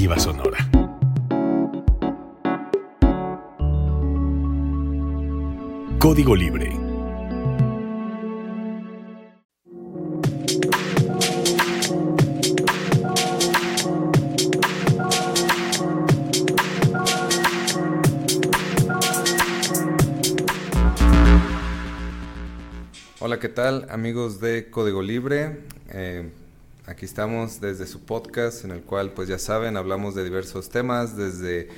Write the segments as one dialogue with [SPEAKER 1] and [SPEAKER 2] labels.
[SPEAKER 1] Alternativa Sonora. Código Libre.
[SPEAKER 2] Hola, ¿qué tal amigos de Código Libre? Eh, aquí estamos desde su podcast en el cual, pues ya saben, hablamos de diversos temas, desde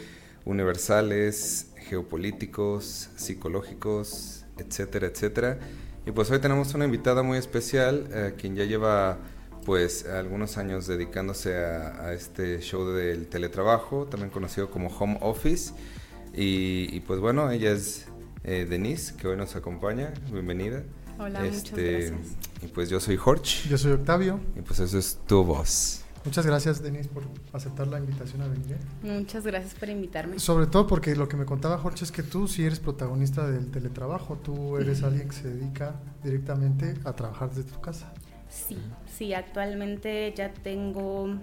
[SPEAKER 2] universales, geopolíticos, psicológicos, etcétera, etcétera. Y pues hoy tenemos una invitada muy especial, eh, quien ya lleva pues algunos años dedicándose a, este show del teletrabajo, también conocido como Home Office. Y, pues bueno, ella es eh, Denise, que hoy nos acompaña. Bienvenida.
[SPEAKER 3] Hola, muchas este, gracias.
[SPEAKER 2] Y pues yo soy Jorge.
[SPEAKER 4] Yo soy Octavio.
[SPEAKER 2] Y pues eso es tu voz.
[SPEAKER 4] Muchas gracias, Denise, por aceptar la invitación a venir.
[SPEAKER 3] Muchas gracias por invitarme.
[SPEAKER 4] Sobre todo porque lo que me contaba Jorge es que tú sí eres protagonista del teletrabajo. Tú eres alguien que se dedica directamente a trabajar desde tu casa.
[SPEAKER 3] Sí, sí, actualmente ya tengo,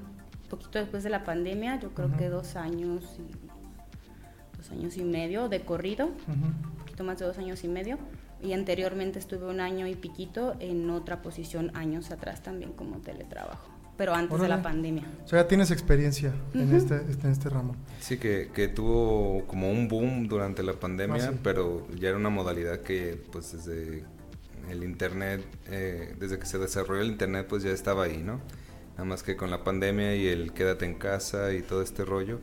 [SPEAKER 3] poquito después de la pandemia, yo creo que dos años y dos años y medio de corrido, un poquito más de dos años y medio y anteriormente estuve un año y piquito en otra posición años atrás también como teletrabajo, pero antes de la pandemia.
[SPEAKER 4] O sea, ya tienes experiencia en, este, este, en este ramo.
[SPEAKER 2] Sí, que, que, tuvo como un boom durante la pandemia, ah, pero ya era una modalidad que pues desde el Internet, eh, desde que se desarrolló el Internet pues ya estaba ahí, ¿no? Nada más que con la pandemia y el quédate en casa y todo este rollo,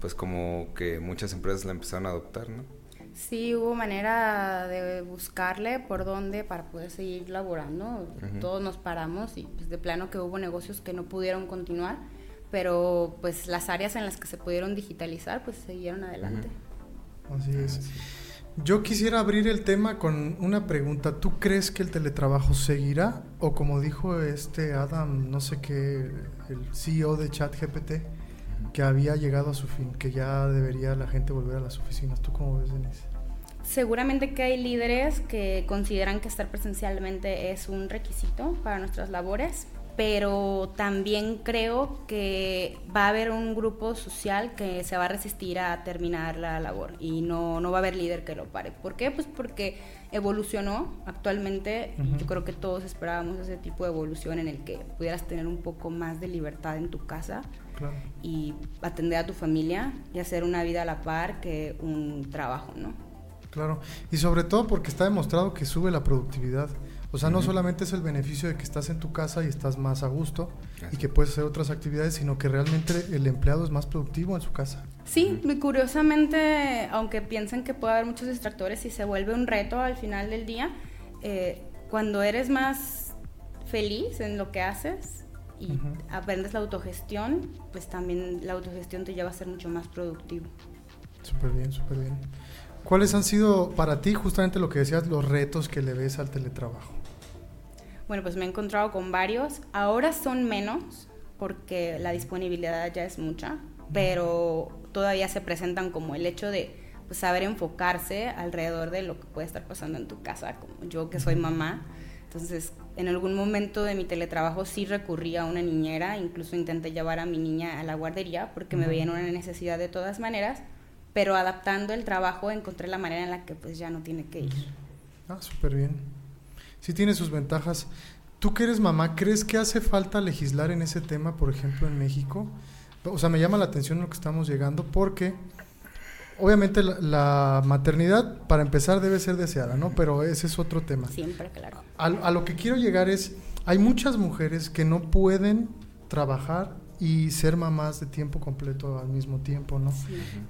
[SPEAKER 2] pues como que muchas empresas la empezaron a adoptar, ¿no?
[SPEAKER 3] Sí, hubo manera de buscarle por dónde para poder seguir laborando. Todos nos paramos y pues, de plano que hubo negocios que no pudieron continuar, pero pues las áreas en las que se pudieron digitalizar pues siguieron adelante.
[SPEAKER 4] Así es. Yo quisiera abrir el tema con una pregunta. ¿Tú crees que el teletrabajo seguirá? O como dijo este Adam, no sé qué, el CEO de ChatGPT, que había llegado a su fin, que ya debería la gente volver a las oficinas. ¿Tú cómo ves, Denise?
[SPEAKER 3] Seguramente que hay líderes que consideran que estar presencialmente es un requisito para nuestras labores, pero también creo que va a haber un grupo social que se va a resistir a terminar la labor y no, no va a haber líder que lo pare. ¿Por qué? Pues porque evolucionó actualmente. Yo creo que todos esperábamos ese tipo de evolución en el que pudieras tener un poco más de libertad en tu casa y atender a tu familia y hacer una vida a la par que un trabajo, ¿no?
[SPEAKER 4] Claro, y sobre todo porque está demostrado que sube la productividad. O sea, no solamente es el beneficio de que estás en tu casa y estás más a gusto y que puedes hacer otras actividades, sino que realmente el empleado es más productivo en su casa.
[SPEAKER 3] Sí, curiosamente, aunque piensen que puede haber muchos distractores y se vuelve un reto al final del día, eh, cuando eres más feliz en lo que haces y aprendes la autogestión, pues también la autogestión te lleva a ser mucho más productivo.
[SPEAKER 4] Súper bien, súper bien. ¿Cuáles han sido para ti justamente lo que decías, los retos que le ves al teletrabajo?
[SPEAKER 3] Bueno, pues me he encontrado con varios. Ahora son menos porque la disponibilidad ya es mucha, pero todavía se presentan como el hecho de pues, saber enfocarse alrededor de lo que puede estar pasando en tu casa, como yo que soy mamá. Entonces, en algún momento de mi teletrabajo sí recurrí a una niñera, incluso intenté llevar a mi niña a la guardería porque me veían una necesidad de todas maneras pero adaptando el trabajo encontré la manera en la que pues ya no tiene que ir.
[SPEAKER 4] Ah, súper bien. Sí tiene sus ventajas. ¿Tú que eres mamá, crees que hace falta legislar en ese tema, por ejemplo, en México? O sea, me llama la atención lo que estamos llegando porque obviamente la, maternidad, para empezar, debe ser deseada, ¿no? Pero ese es otro tema.
[SPEAKER 3] Siempre, claro.
[SPEAKER 4] A, a lo que quiero llegar es, hay muchas mujeres que no pueden trabajar y ser mamás de tiempo completo al mismo tiempo, ¿no?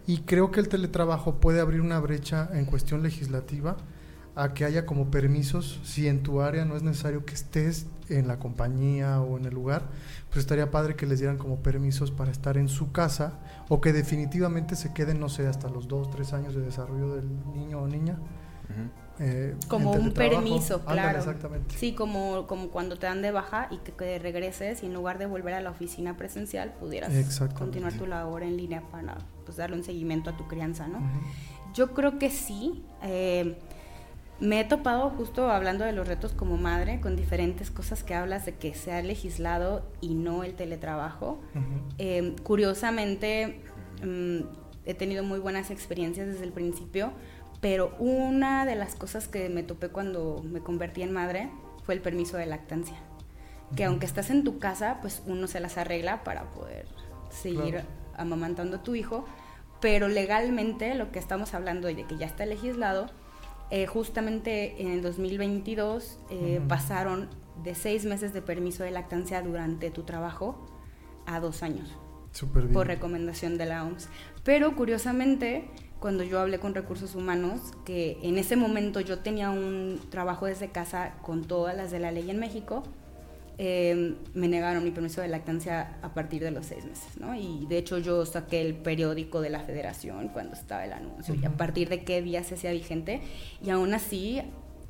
[SPEAKER 4] Y creo que el teletrabajo puede abrir una brecha en cuestión legislativa a que haya como permisos, si en tu área no es necesario que estés en la compañía o en el lugar, pues estaría padre que les dieran como permisos para estar en su casa o que definitivamente se queden, no sé, hasta los dos, tres años de desarrollo del niño o niña.
[SPEAKER 3] Eh, como un permiso, claro. exactamente. Sí, como, como cuando te dan de baja y que, regreses y en lugar de volver a la oficina presencial pudieras continuar tu labor en línea para pues, darle un seguimiento a tu crianza, ¿no? Yo creo que sí. Eh, me he topado justo hablando de los retos como madre con diferentes cosas que hablas de que se ha legislado y no el teletrabajo. Em, curiosamente, mm, he tenido muy buenas experiencias desde el principio, pero una de las cosas que me topé cuando me convertí en madre fue el permiso de lactancia. Que aunque estás en tu casa, pues uno se las arregla para poder seguir amamantando a tu hijo, pero legalmente lo que estamos hablando de que ya está legislado, eh, justamente en el 2022 eh, pasaron de seis meses de permiso de lactancia durante tu trabajo a dos años. Por recomendación de la OMS. Pero curiosamente, cuando yo hablé con recursos humanos, que en ese momento yo tenía un trabajo desde casa con todas las de la ley en México, eh, me negaron mi permiso de lactancia a partir de los seis meses, ¿no? Y de hecho yo saqué el periódico de la federación cuando estaba el anuncio y a partir de qué día se hacía vigente y aún así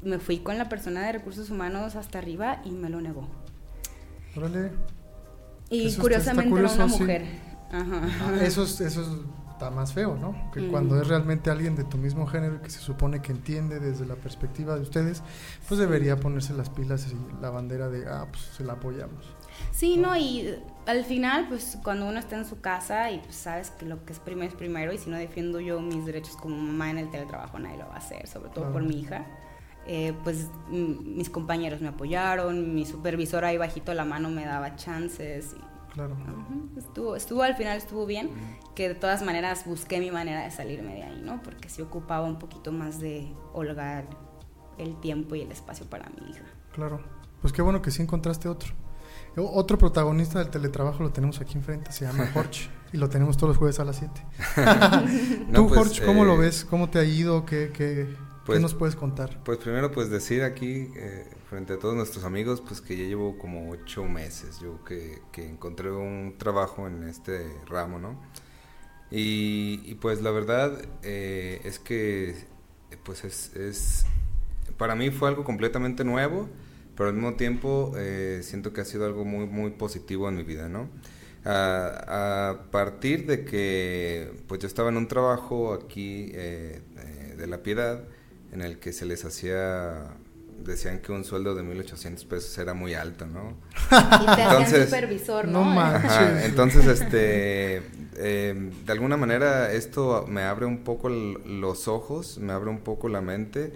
[SPEAKER 3] me fui con la persona de recursos humanos hasta arriba y me lo negó.
[SPEAKER 4] Órale.
[SPEAKER 3] Y curiosamente era una mujer.
[SPEAKER 4] Ajá. Ah, eso es, eso está más feo, ¿no? Que cuando es realmente alguien de tu mismo género que se supone que entiende desde la perspectiva de ustedes, pues debería ponerse las pilas y la bandera de, ah, pues se la apoyamos.
[SPEAKER 3] Sí, no, y al final, pues cuando uno está en su casa y pues, sabes que lo que es primero es primero y si no defiendo yo mis derechos como mamá en el teletrabajo, nadie lo va a hacer, sobre todo por mi hija. Eh, pues mis compañeros me apoyaron, mi supervisor ahí bajito la mano me daba chances y
[SPEAKER 4] Claro.
[SPEAKER 3] Estuvo, estuvo al final estuvo bien, que de todas maneras busqué mi manera de salirme de ahí, ¿no? Porque sí ocupaba un poquito más de holgar el tiempo y el espacio para mi hija.
[SPEAKER 4] Claro. Pues qué bueno que sí encontraste otro. Otro protagonista del teletrabajo lo tenemos aquí enfrente, se llama Jorge, y lo tenemos todos los jueves a las 7. Tú, pues, Jorge, ¿cómo lo eh, ves? ¿Cómo te ha ido? ¿Qué, qué, ¿qué pues, nos puedes contar?
[SPEAKER 2] Pues primero, pues decir aquí, eh, frente a todos nuestros amigos, pues que ya llevo como ocho meses yo que, que encontré un trabajo en este ramo, ¿no? Y, pues la verdad eh, es que pues es, es, para mí fue algo completamente nuevo, pero al mismo tiempo eh, siento que ha sido algo muy, muy positivo en mi vida, ¿no? A, a partir de que pues yo estaba en un trabajo aquí eh, de la piedad en el que se les hacía decían que un sueldo de 1800 pesos era muy alto, ¿no?
[SPEAKER 3] Y te entonces, supervisor, ¿no?
[SPEAKER 2] entonces, este, em, de alguna manera esto me abre un poco los ojos, me abre un poco la mente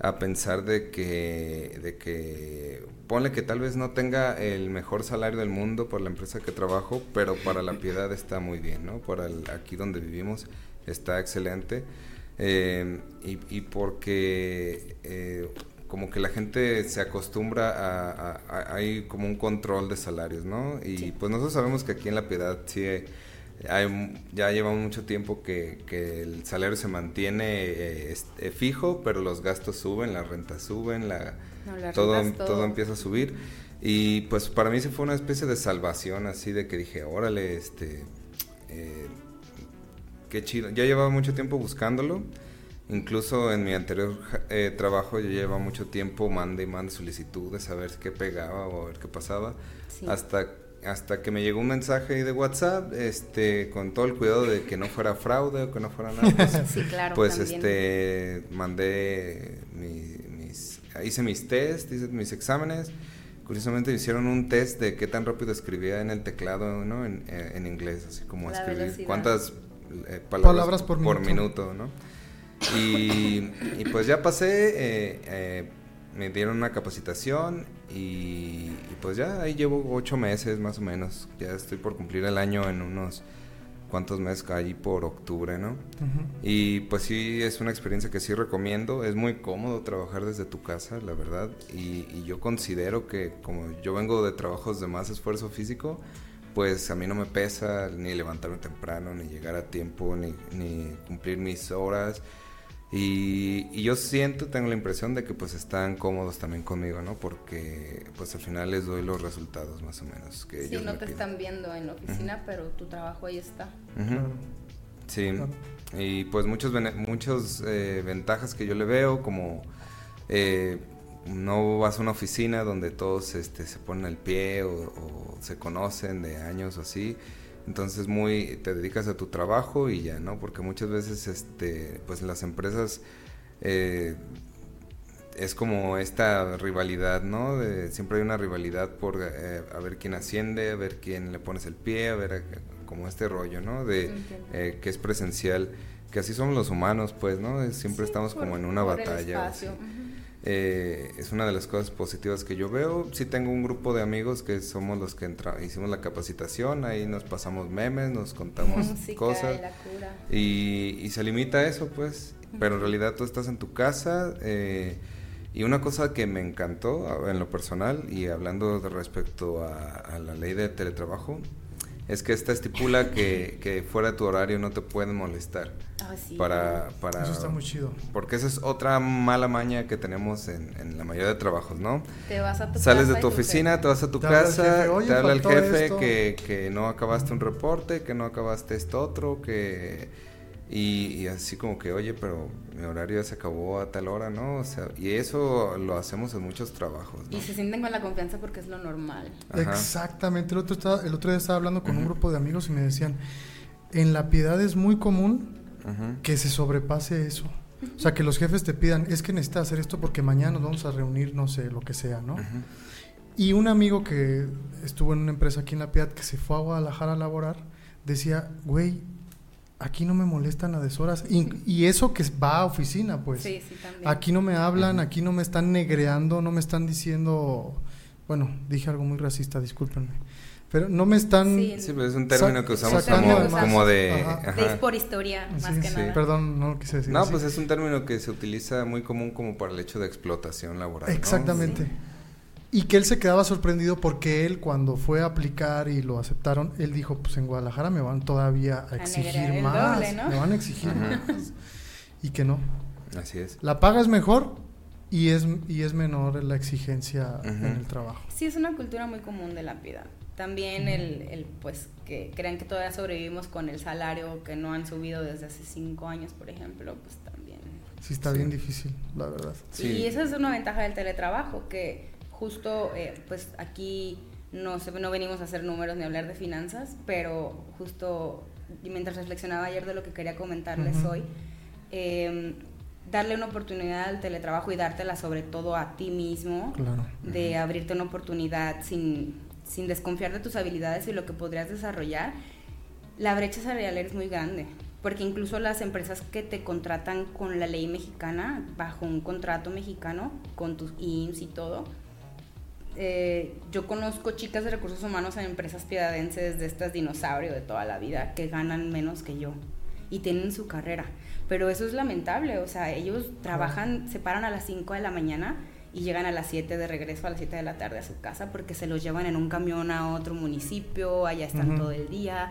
[SPEAKER 2] a pensar de que, de que, ponle que tal vez no tenga el mejor salario del mundo por la empresa que trabajo, pero para la piedad está muy bien, ¿no? Para aquí donde vivimos está excelente. Em, y, y, porque eh, como que la gente se acostumbra a, hay como un control de salarios, ¿no? Y pues nosotros sabemos que aquí en La Piedad sí hay, ya llevamos mucho tiempo que, el salario se mantiene eh, este, fijo, pero los gastos suben, las rentas suben, la, todo, todo, empieza a subir. Y pues para mí sí fue una especie de salvación, así de que dije, órale, este, eh, qué chido. Ya llevaba mucho tiempo buscándolo Incluso en mi anterior eh, trabajo yo llevaba mucho tiempo mande y mande solicitudes a ver qué pegaba o a ver qué pasaba. Hasta, hasta que me llegó un mensaje de WhatsApp este, con todo el cuidado de que no fuera fraude o que no fuera nada.
[SPEAKER 3] Pues, sí, claro,
[SPEAKER 2] pues este, mandé mis, hice mis test, hice mis exámenes. Curiosamente me hicieron un test de qué tan rápido escribía en el teclado, ¿no? En, eh, inglés, así como escribir cuántas eh, palabras, por, por minuto, ¿no? Y, pues ya pasé, eh, eh, me dieron una capacitación y, pues ya ahí llevo ocho meses más o menos. Ya estoy por cumplir el año en unos cuantos meses ahí por octubre, ¿no? Y pues sí, es una experiencia que sí recomiendo. Es muy cómodo trabajar desde tu casa, la verdad. Y, y yo considero que como yo vengo de trabajos de más esfuerzo físico, pues a mí no me pesa ni levantarme temprano, ni llegar a tiempo, ni, ni cumplir mis horas. Y, yo siento, tengo la impresión de que pues están cómodos también conmigo, ¿no? Porque pues al final les doy los resultados más o menos que
[SPEAKER 3] sí, no te están viendo en la oficina, pero tu trabajo ahí está.
[SPEAKER 2] Sí, y pues muchos muchos eh, ventajas que yo le veo, como eh, no vas a una oficina donde todos este, se ponen el pie o, o se conocen de años o así entonces muy te dedicas a tu trabajo y ya, ¿no? Porque muchas veces este pues las empresas eh, es como esta rivalidad, ¿no? De, siempre hay una rivalidad por eh, a ver quién asciende, a ver quién le pones el pie, a ver como este rollo, ¿no? De eh, que es presencial, que así somos los humanos, pues, ¿no? Siempre estamos como en una batalla. Eh, es una de las cosas positivas que yo veo. Sí tengo un grupo de amigos que somos los que hicimos la capacitación, ahí nos pasamos memes, nos contamos cosas. Y, y, se limita a eso, pues. Pero en realidad tú estás en tu casa. Eh, y una cosa que me encantó en lo personal y hablando de respecto a, la ley de teletrabajo, es que esta estipula que, que, fuera de tu horario no te pueden molestar.
[SPEAKER 3] Ah, sí.
[SPEAKER 2] Para, para,
[SPEAKER 4] Eso está muy chido.
[SPEAKER 2] Porque esa es otra mala maña que tenemos en, en la mayoría de trabajos, ¿no?
[SPEAKER 3] Te vas a tu
[SPEAKER 2] Sales de tu oficina, te vas a tu casa, te habla el jefe que, que no acabaste un reporte, que no acabaste esto otro, que y, así como que, oye, pero mi horario ya se acabó a tal hora, ¿no? O sea, y eso lo hacemos en muchos trabajos.
[SPEAKER 3] Y se sienten con la confianza porque es lo normal.
[SPEAKER 4] Exactamente. El otro, el otro día estaba hablando con un grupo de amigos y me decían, en la piedad es muy común que se sobrepase eso. O sea, que los jefes te pidan, es que necesitas hacer esto porque mañana nos vamos a reunir, no sé, lo que sea, ¿no? Y un amigo que estuvo en una empresa aquí en La Piedad, que se fue a Guadalajara a laborar, decía, güey, aquí no me molestan a deshoras. Y, y, eso que va a oficina, pues.
[SPEAKER 3] Sí, sí, también.
[SPEAKER 4] Aquí no me hablan, aquí no me están negreando, no me están diciendo. Bueno, dije algo muy racista, discúlpenme. Pero no me están.
[SPEAKER 2] Sí, pero es un término que usamos como, de.
[SPEAKER 3] Es por historia, más que nada.
[SPEAKER 4] Perdón, no lo quise decir.
[SPEAKER 2] No, pues es un término que se utiliza muy común como para el hecho de explotación laboral.
[SPEAKER 4] Exactamente. Y que él se quedaba sorprendido porque él cuando fue a aplicar y lo aceptaron, él dijo, pues en Guadalajara me van todavía a exigir más, me van a exigir más. Y que no.
[SPEAKER 2] Así es.
[SPEAKER 4] La paga es mejor y es, y es menor la exigencia en el trabajo.
[SPEAKER 3] Sí, es una cultura muy común de la vida. También el, el, pues, que crean que todavía sobrevivimos con el salario que no han subido desde hace cinco años, por ejemplo, pues también.
[SPEAKER 4] Sí, está bien difícil, la verdad.
[SPEAKER 3] Sí. Y esa es una ventaja del teletrabajo, que justo, eh, pues aquí no, no venimos a hacer números ni a hablar de finanzas, pero justo mientras reflexionaba ayer de lo que quería comentarles hoy, em, darle una oportunidad al teletrabajo y dártela sobre todo a ti mismo, de abrirte una oportunidad sin, sin desconfiar de tus habilidades y lo que podrías desarrollar, la brecha salarial es muy grande porque incluso las empresas que te contratan con la ley mexicana, bajo un contrato mexicano, con tus IMSS y todo, eh, yo conozco chicas de recursos humanos en empresas piedadenses de estas dinosaurios de toda la vida que ganan menos que yo y tienen su carrera. Pero eso es lamentable, o sea, ellos trabajan, se paran a las 5 de la mañana y llegan a las 7 de regreso a las 7 de la tarde a su casa porque se los llevan en un camión a otro municipio, allá están todo el día,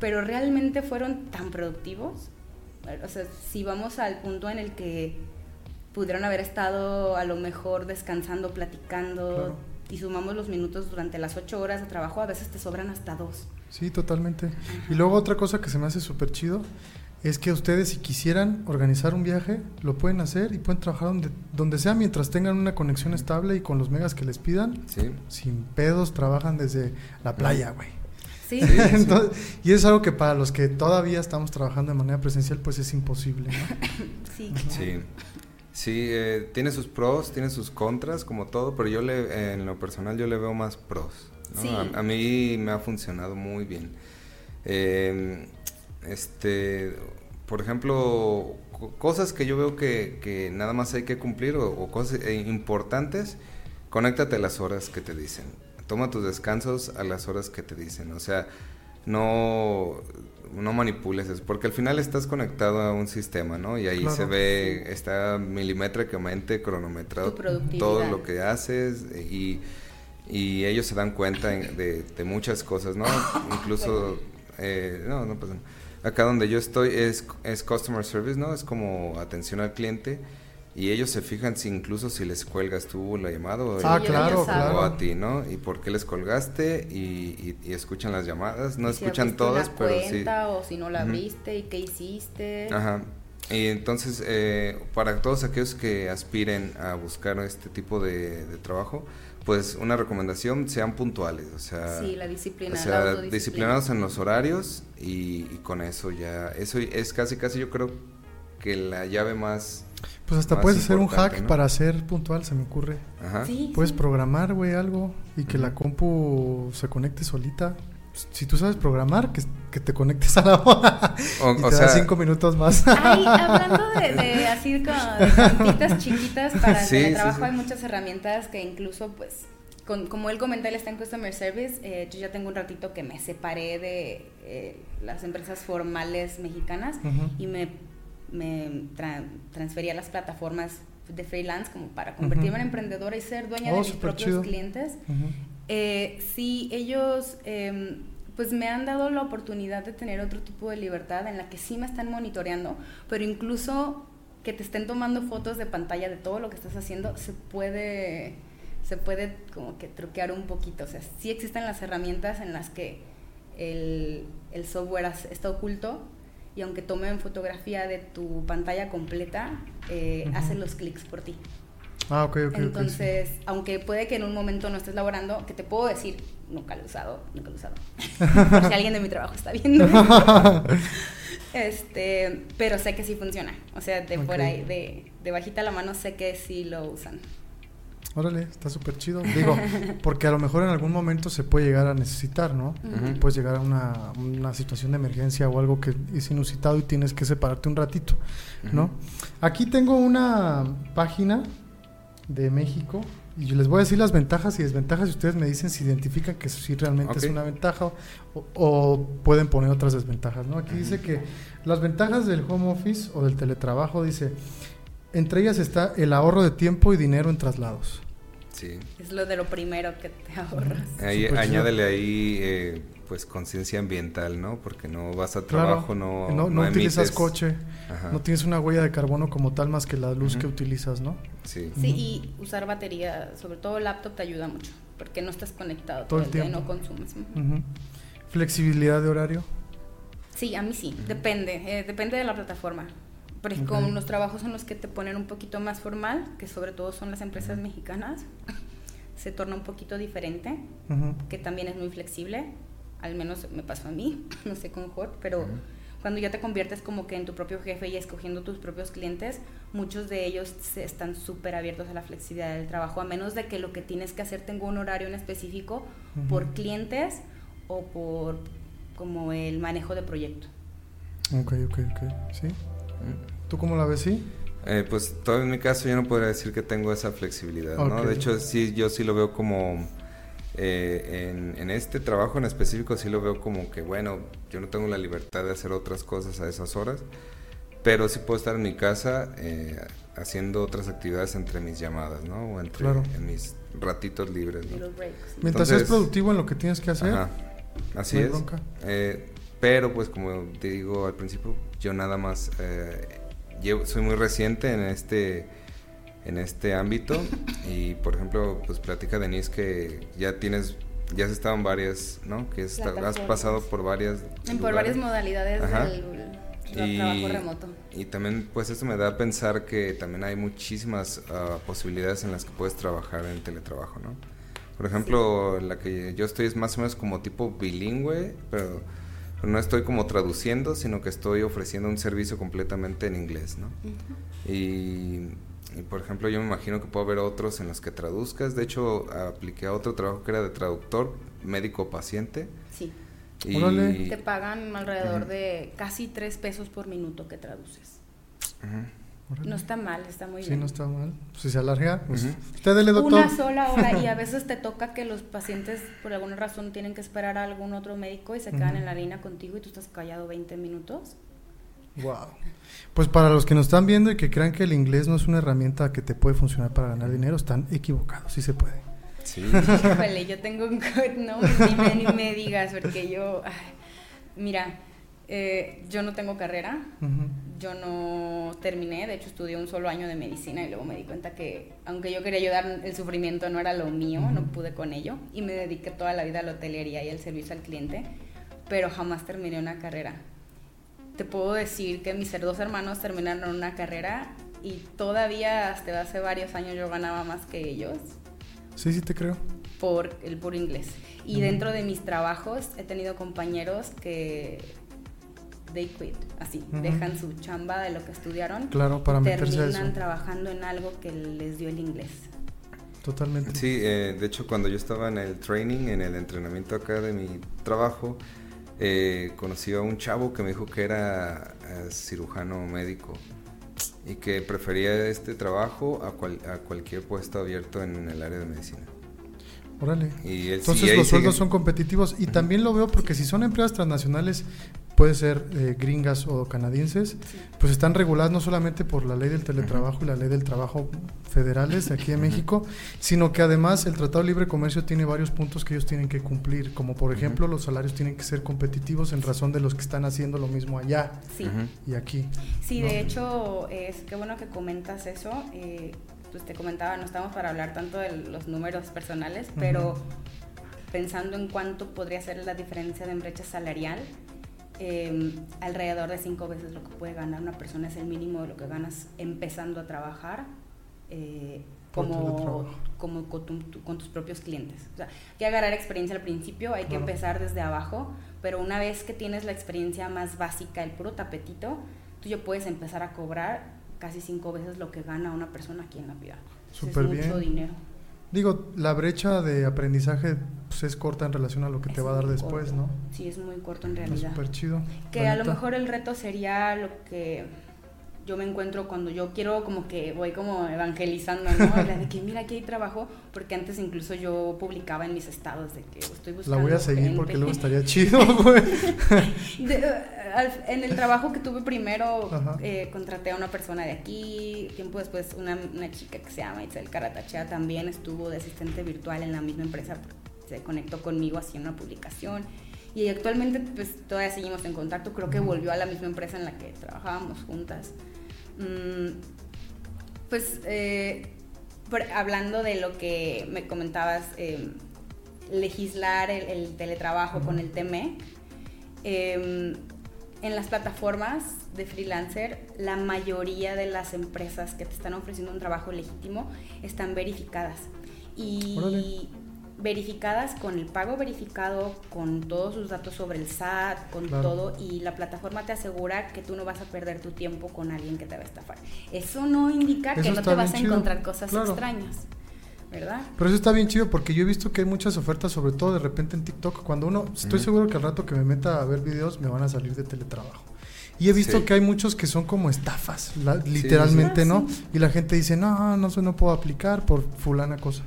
[SPEAKER 3] pero realmente fueron tan productivos. O sea, si vamos al punto en el que pudieron haber estado a lo mejor descansando, platicando, y sumamos los minutos durante las ocho horas de trabajo, a veces te sobran hasta dos.
[SPEAKER 4] Sí, totalmente. Y luego otra cosa que se me hace súper chido es que ustedes si quisieran organizar un viaje, lo pueden hacer y pueden trabajar donde, donde sea mientras tengan una conexión estable y con los megas que les pidan.
[SPEAKER 2] Sí.
[SPEAKER 4] Sin pedos, trabajan desde la playa, güey. Sí. y es algo que para los que todavía estamos trabajando de manera presencial, pues es imposible, ¿no?
[SPEAKER 3] sí,
[SPEAKER 2] Sí. Sí, eh, tiene sus pros, tiene sus contras, como todo, pero yo le, en lo personal yo le veo más pros. A, mí me ha funcionado muy bien. Em, este, por ejemplo, cosas que yo veo que, nada más hay que cumplir o, cosas eh, importantes, conéctate a las horas que te dicen. Toma tus descansos a las horas que te dicen. O sea, no no manipules eso, porque al final estás conectado a un sistema, ¿no? Y ahí se ve, está milimétricamente cronometrado todo lo que haces y, y ellos se dan cuenta de, de, muchas cosas, ¿no? Incluso, eh, no, no pasa Acá donde yo estoy es, es customer service, ¿no? Es como atención al cliente y ellos se fijan si incluso si les cuelgas tú la llamada o,
[SPEAKER 4] ah, claro,
[SPEAKER 2] a ti, ¿no? Y por qué les colgaste y, escuchan las llamadas, no escuchan todas, pero sí.
[SPEAKER 3] O si no la viste y qué hiciste.
[SPEAKER 2] Ajá. Y entonces, eh, para todos aquellos que aspiren a buscar este tipo de, trabajo, pues una recomendación, sean puntuales, o sea,
[SPEAKER 3] sí, la disciplina,
[SPEAKER 2] o sea, disciplinados en los horarios y, y, con eso ya, eso es casi, casi yo creo que la llave más
[SPEAKER 4] Pues hasta puedes hacer un hack
[SPEAKER 2] ¿no?
[SPEAKER 4] para ser puntual, se me ocurre.
[SPEAKER 2] Ajá.
[SPEAKER 3] Sí,
[SPEAKER 4] Puedes
[SPEAKER 3] sí.
[SPEAKER 4] programar, güey, algo y que la compu se conecte solita. Si tú sabes programar, que, que te conectes a la hora
[SPEAKER 2] O,
[SPEAKER 4] y
[SPEAKER 2] o
[SPEAKER 4] te
[SPEAKER 2] sea,
[SPEAKER 4] da cinco minutos más.
[SPEAKER 3] Ay, hablando de, de así como de puntitas chiquitas para el
[SPEAKER 2] Sí, sí,
[SPEAKER 3] teletrabajo,
[SPEAKER 2] sí.
[SPEAKER 3] hay muchas herramientas que incluso, pues, con- como él comenta, él está en Customer Service, eh, yo ya tengo un ratito que me separé de eh, las empresas formales mexicanas y me, me tra- transferí a las plataformas de freelance como para convertirme
[SPEAKER 4] Ujú.
[SPEAKER 3] en emprendedora y ser dueña
[SPEAKER 4] Oh,
[SPEAKER 3] de mis propios
[SPEAKER 4] chido.
[SPEAKER 3] clientes.
[SPEAKER 4] Ujú.
[SPEAKER 3] Eh, sí, ellos eh, pues me han dado la oportunidad de tener otro tipo de libertad en la que sí me están monitoreando, pero incluso que te estén tomando fotos de pantalla de todo lo que estás haciendo, se puede, se puede como que truquear un poquito. O sea, sí existen las herramientas en las que el, el software está oculto y aunque tomen fotografía de tu pantalla completa, eh,
[SPEAKER 4] Ujú.
[SPEAKER 3] hace los clics por ti.
[SPEAKER 4] Ah, ok, ok. sí.
[SPEAKER 3] Entonces, aunque puede que en un momento no estés laborando, que te puedo decir, nunca lo he usado, nunca lo he usado. Por si alguien de mi trabajo está viendo. este, pero sé que sí funciona. O sea, de por ahí, de, de bajita la mano, sé que sí lo usan.
[SPEAKER 4] Órale, está súper chido. Digo, porque a lo mejor en algún momento se puede llegar a necesitar, ¿no?
[SPEAKER 2] Ujú.
[SPEAKER 4] Puedes llegar a una, una situación de emergencia o algo que es inusitado y tienes que separarte un ratito, ¿no? Aquí tengo una página de México y yo les voy a decir las ventajas y desventajas y ustedes me dicen si identifican que sí realmente es una ventaja o, o pueden poner otras desventajas, ¿no? Aquí dice que las ventajas del home office o del teletrabajo, dice, entre ellas está el ahorro de tiempo y dinero en traslados.
[SPEAKER 2] Sí.
[SPEAKER 3] Es lo de lo primero que te ahorras.
[SPEAKER 2] Ahí,
[SPEAKER 4] Súper chido.
[SPEAKER 2] añádele ahí, eh, pues, conciencia ambiental, ¿no? Porque no vas a
[SPEAKER 4] Claro,
[SPEAKER 2] trabajo, no,
[SPEAKER 4] no, no
[SPEAKER 2] no
[SPEAKER 4] utilizas
[SPEAKER 2] emites.
[SPEAKER 4] coche,
[SPEAKER 2] Ajá.
[SPEAKER 4] no tienes una huella de carbono como tal más que la luz que utilizas, ¿no?
[SPEAKER 2] Sí.
[SPEAKER 3] Sí, y usar batería, sobre todo laptop, te ayuda mucho. Porque no estás conectado
[SPEAKER 4] Todo
[SPEAKER 3] todo,
[SPEAKER 4] el
[SPEAKER 3] el día,
[SPEAKER 4] tiempo.
[SPEAKER 3] no consumes.
[SPEAKER 4] Flexibilidad de horario.
[SPEAKER 3] Sí, a mí sí, depende, eh, depende de la plataforma. Porque
[SPEAKER 4] Ok.
[SPEAKER 3] con los trabajos son los que te ponen un poquito más formal, que sobre todo son las empresas mexicanas, se torna un poquito diferente,
[SPEAKER 4] Ujú.
[SPEAKER 3] que también es muy flexible, al menos me pasó a mí, no sé con Hot, pero cuando ya te conviertes como que en tu propio jefe y escogiendo tus propios clientes, muchos de ellos están súper abiertos a la flexibilidad del trabajo, a menos de que lo que tienes que hacer tenga un horario en específico
[SPEAKER 4] Ujú.
[SPEAKER 3] por clientes o por como el manejo de proyecto.
[SPEAKER 4] Ok, ok, ok. ¿Sí? ¿Tú cómo la ves? ¿Sí?
[SPEAKER 2] Eh, pues todo en mi caso yo no podría decir que tengo esa flexibilidad, ¿no? De hecho, sí, yo sí lo veo como... eh, en, en este trabajo en específico sí lo veo como que, bueno, yo no tengo la libertad de hacer otras cosas a esas horas, pero sí puedo estar en mi casa eh, haciendo otras actividades entre mis llamadas, ¿no? O entre
[SPEAKER 4] Claro.
[SPEAKER 2] en mis ratitos libres.
[SPEAKER 4] Mientras seas productivo en lo que tienes que hacer.
[SPEAKER 2] Ajá, así
[SPEAKER 4] no
[SPEAKER 2] es. Eh, pero pues como te digo al principio, yo nada más eh, llevo- soy muy reciente en este en este ámbito y por ejemplo pues platica Denise que ya tienes ya has estado en varias, ¿no? Que está- has pasado por varias
[SPEAKER 3] por
[SPEAKER 2] lugares.
[SPEAKER 3] varias modalidades
[SPEAKER 2] Ajá.
[SPEAKER 3] del, del trabajo remoto.
[SPEAKER 2] y también pues esto me da a pensar que también hay muchísimas ah, posibilidades en las que puedes trabajar en teletrabajo, ¿no? Por ejemplo, la que yo estoy es más o menos como tipo bilingüe, pero, pero no estoy como traduciendo, sino que estoy ofreciendo un servicio completamente en inglés, ¿no? Y, y, por ejemplo, yo me imagino que puedo haber otros en los que traduzcas. De hecho, apliqué a otro trabajo que era de traductor médico-paciente.
[SPEAKER 3] Sí.
[SPEAKER 2] Y
[SPEAKER 4] Órale.
[SPEAKER 3] Te pagan alrededor de casi tres pesos por minuto que traduces.
[SPEAKER 2] Ujú.
[SPEAKER 4] Órale.
[SPEAKER 3] No está mal, está muy
[SPEAKER 4] Sí,
[SPEAKER 3] bien.
[SPEAKER 4] no está mal. Si se alarga, pues.
[SPEAKER 2] Ujú.
[SPEAKER 4] Usted dele, doctor.
[SPEAKER 3] Una sola hora y a veces te toca que los pacientes por alguna razón tienen que esperar a algún otro médico y se quedan en la línea contigo y tú estás callado 20 minutos.
[SPEAKER 4] Wow. Pues para los que nos están viendo y que crean que el inglés no es una herramienta que te puede funcionar para ganar dinero, están equivocados. Sí se puede.
[SPEAKER 2] Sí.
[SPEAKER 3] Híjole, yo tengo un no ni me, ni me digas porque yo ay, mira, eh, yo no tengo carrera,
[SPEAKER 4] Ujú.
[SPEAKER 3] Yo no terminé, de hecho estudié un solo año de medicina y luego me di cuenta que aunque yo quería ayudar, el sufrimiento no era lo mío, no pude con ello y me dediqué toda la vida a la hotelería y al servicio al cliente, pero jamás terminé una carrera. Te puedo decir que mis dos hermanos terminaron una carrera y todavía hasta hace varios años yo ganaba más que ellos
[SPEAKER 4] Sí, sí te creo.
[SPEAKER 3] por el puro inglés. Y
[SPEAKER 4] Ujú.
[SPEAKER 3] dentro de mis trabajos he tenido compañeros que they quit, así,
[SPEAKER 4] Ujú.
[SPEAKER 3] dejan su chamba de lo que estudiaron.
[SPEAKER 4] Claro, para
[SPEAKER 3] y
[SPEAKER 4] meterse a
[SPEAKER 3] terminan
[SPEAKER 4] eso.
[SPEAKER 3] trabajando en algo que les dio el inglés.
[SPEAKER 4] Totalmente.
[SPEAKER 2] Sí, eh, de hecho cuando yo estaba en el training, en el entrenamiento acá de mi trabajo, eh, conocí a un chavo que me dijo que era eh, cirujano médico y que prefería este trabajo a, cual- a cualquier puesto abierto en el área de medicina.
[SPEAKER 4] Órale.
[SPEAKER 2] Y él
[SPEAKER 4] Entonces
[SPEAKER 2] ahí
[SPEAKER 4] los sueldos son competitivos y también lo veo porque si son empresas transnacionales, puede ser eh, gringas o canadienses,
[SPEAKER 3] Sí.
[SPEAKER 4] pues están reguladas no solamente por la ley del teletrabajo y la ley del trabajo federales de aquí en México, sino que además el Tratado de Libre Comercio tiene varios puntos que ellos tienen que cumplir, como por ejemplo los salarios tienen que ser competitivos en razón de los que están haciendo lo mismo allá
[SPEAKER 3] Sí.
[SPEAKER 4] Y aquí.
[SPEAKER 3] Sí,
[SPEAKER 4] ¿no?
[SPEAKER 3] de hecho, es qué bueno que comentas eso. eh, pues te comentaba, no estamos para hablar tanto de los números personales, pero
[SPEAKER 4] Ujú.
[SPEAKER 3] pensando en cuánto podría ser la diferencia de brecha salarial, eh, alrededor de cinco veces lo que puede ganar una persona es el mínimo de lo que ganas empezando a trabajar. eh, como, como con, tu- con tus propios clientes. O sea, hay que agarrar experiencia al principio, hay que empezar desde abajo, pero una vez que tienes la experiencia más básica, el puro tapetito, tú ya puedes empezar a cobrar casi cinco veces lo que gana una persona aquí en la ciudad.
[SPEAKER 4] Súper
[SPEAKER 3] es mucho
[SPEAKER 4] bien.
[SPEAKER 3] dinero.
[SPEAKER 4] Digo, la brecha de aprendizaje pues, es corta en relación a lo que te va a dar después,
[SPEAKER 3] corto.
[SPEAKER 4] ¿no?
[SPEAKER 3] Sí, es muy corto en
[SPEAKER 4] Es
[SPEAKER 3] realidad.
[SPEAKER 4] súper chido.
[SPEAKER 3] Que a lo mejor el reto sería lo que yo me encuentro cuando yo quiero como que voy como evangelizando, ¿no? La de que mira aquí hay trabajo, porque antes incluso yo publicaba en mis estados de que estoy
[SPEAKER 4] La
[SPEAKER 3] buscando
[SPEAKER 4] voy a seguir
[SPEAKER 3] gente.
[SPEAKER 4] porque luego estaría chido, güey.
[SPEAKER 3] Eh, en el trabajo que tuve primero, eh, contraté a una persona de aquí. Tiempo después, una, una chica que se llama Itzel Caratachea también estuvo de asistente virtual en la misma empresa. Se conectó conmigo haciendo una publicación. Y actualmente, pues todavía seguimos en contacto. Creo que volvió a la misma empresa en la que trabajábamos juntas. Mm, pues, eh, hablando de lo que me comentabas, eh, legislar el, el teletrabajo con el TME, eh, en las plataformas de freelancer, la mayoría de las empresas que te están ofreciendo un trabajo legítimo están verificadas. Y. verificadas con el pago verificado, con todos sus datos sobre el SAT, con
[SPEAKER 4] Claro.
[SPEAKER 3] todo, y la plataforma te asegura que tú no vas a perder tu tiempo con alguien que te va a estafar. Eso no indica que no te vas a
[SPEAKER 4] chido.
[SPEAKER 3] encontrar cosas
[SPEAKER 4] Claro.
[SPEAKER 3] extrañas, ¿verdad?
[SPEAKER 4] Pero eso está bien chido porque yo he visto que hay muchas ofertas, sobre todo de repente en TikTok. Cuando uno, estoy seguro que al rato que me meta a ver videos me van a salir de teletrabajo. Y he visto
[SPEAKER 2] Sí.
[SPEAKER 4] que hay muchos que son como estafas, la- literalmente,
[SPEAKER 3] sí.
[SPEAKER 4] ¿no?
[SPEAKER 3] Ah, sí.
[SPEAKER 4] Y la gente dice, no, no, no puedo aplicar por fulana cosa.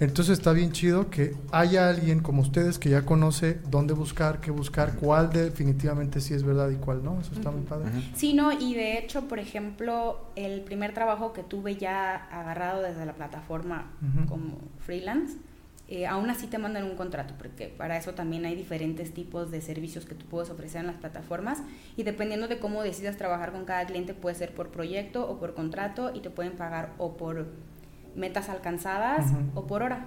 [SPEAKER 4] Entonces está bien chido que haya alguien como ustedes que ya conoce dónde buscar, qué buscar, cuál definitivamente sí es verdad y cuál no. Eso está muy padre.
[SPEAKER 2] Ujú.
[SPEAKER 3] Sí, no, y de hecho, por ejemplo, el primer trabajo que tuve ya agarrado desde la plataforma
[SPEAKER 4] Ujú.
[SPEAKER 3] como freelance, eh, aún así te mandan un contrato, porque para eso también hay diferentes tipos de servicios que tú puedes ofrecer en las plataformas y dependiendo de cómo decidas trabajar con cada cliente, puede ser por proyecto o por contrato y te pueden pagar o por metas alcanzadas o por hora.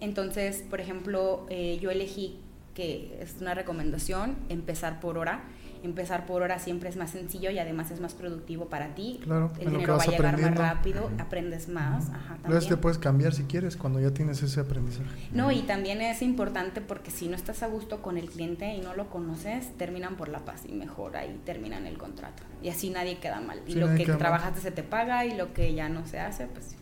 [SPEAKER 3] Entonces, por ejemplo, eh, yo elegí que es una recomendación empezar por hora. Empezar por hora siempre es más sencillo y además es más productivo para ti.
[SPEAKER 4] Claro,
[SPEAKER 3] El dinero va a llegar más rápido, aprendes más. Ajá, también.
[SPEAKER 4] te puedes cambiar si quieres cuando ya tienes ese aprendizaje.
[SPEAKER 3] No, y también es importante porque si no estás a gusto con el cliente y no lo conoces, terminan por la paz y mejor ahí terminan el contrato. Y así nadie queda mal. Y
[SPEAKER 4] Sí,
[SPEAKER 3] lo que
[SPEAKER 4] mal.
[SPEAKER 3] trabajaste se te paga y lo que ya no se hace, pues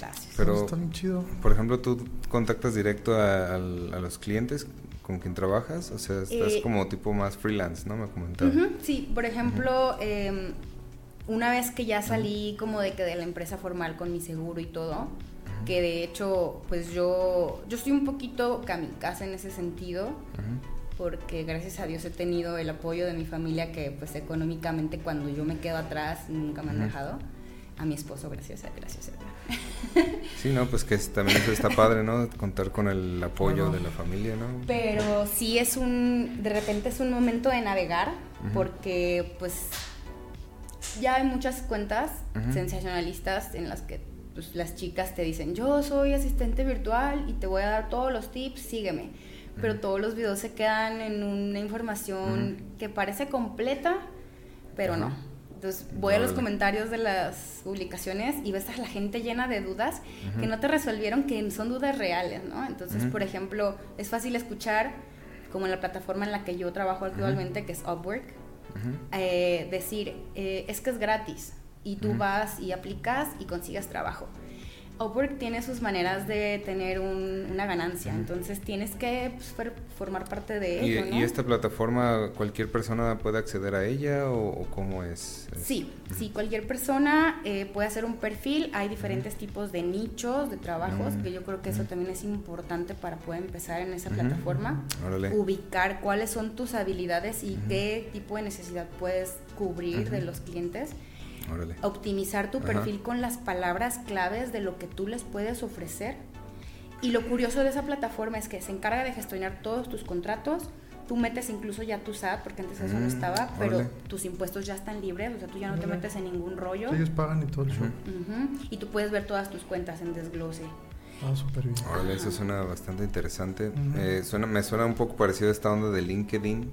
[SPEAKER 3] gracias.
[SPEAKER 2] Pero-
[SPEAKER 4] Eso está bien chido.
[SPEAKER 2] Por ejemplo, tú contactas directo a, los clientes con quien trabajas, o sea, estás
[SPEAKER 3] Eh,
[SPEAKER 2] como tipo más freelance, ¿no? Me comentaba.
[SPEAKER 3] Ujú, Sí, por ejemplo, em, una vez que ya salí como de que de la empresa formal con mi seguro y todo, que de hecho, pues yo, yo estoy un poquito kamikaze en ese sentido, porque gracias a Dios he tenido el apoyo de mi familia que pues económicamente cuando yo me quedo atrás nunca me han dejado. A mi esposo, gracias a gracias a
[SPEAKER 2] Sí, no, pues que también eso está padre, ¿no? Contar con el apoyo de la familia, ¿no?
[SPEAKER 3] Pero sí es un, de repente es un momento de navegar, porque pues ya hay muchas cuentas sensacionalistas en las que pues, las chicas te dicen, yo soy asistente virtual y te voy a dar todos los tips, sígueme. Pero todos los videos se quedan en una información que parece completa, pero no. Entonces voy a los comentarios de las publicaciones y ves a la gente llena de dudas que no te resolvieron, que son dudas reales, ¿no? Entonces, por ejemplo, es fácil escuchar, como en la plataforma en la que yo trabajo actualmente, que es Upwork, eh, decir, eh, es que es gratis y tú vas y aplicas y consigues trabajo. Upwork tiene sus maneras de tener una ganancia, entonces tienes que pues, formar parte de
[SPEAKER 2] ¿Y,
[SPEAKER 3] ello.
[SPEAKER 2] ¿Y esta plataforma cualquier persona puede acceder a ella o, cómo es?
[SPEAKER 3] Sí, sí, cualquier persona eh, puede hacer un perfil, hay diferentes tipos de nichos, de trabajos, que yo creo que eso también es importante para poder empezar en esa plataforma, ubicar cuáles son tus habilidades y qué tipo de necesidad puedes cubrir de los clientes optimizar tu perfil con las palabras claves de lo que tú les puedes ofrecer. Y lo curioso de esa plataforma es que se encarga de gestionar todos tus contratos. Tú metes incluso ya tu SAT, porque antes eso no mm, estaba, pero tus impuestos ya están libres, o sea, tú ya no te metes en ningún rollo.
[SPEAKER 4] ellos pagan y todo el show.
[SPEAKER 3] Y tú puedes ver todas tus cuentas en desglose.
[SPEAKER 4] Ah, súper bien.
[SPEAKER 2] eso suena bastante interesante. Eh, suena, me suena un poco parecido a esta onda de LinkedIn,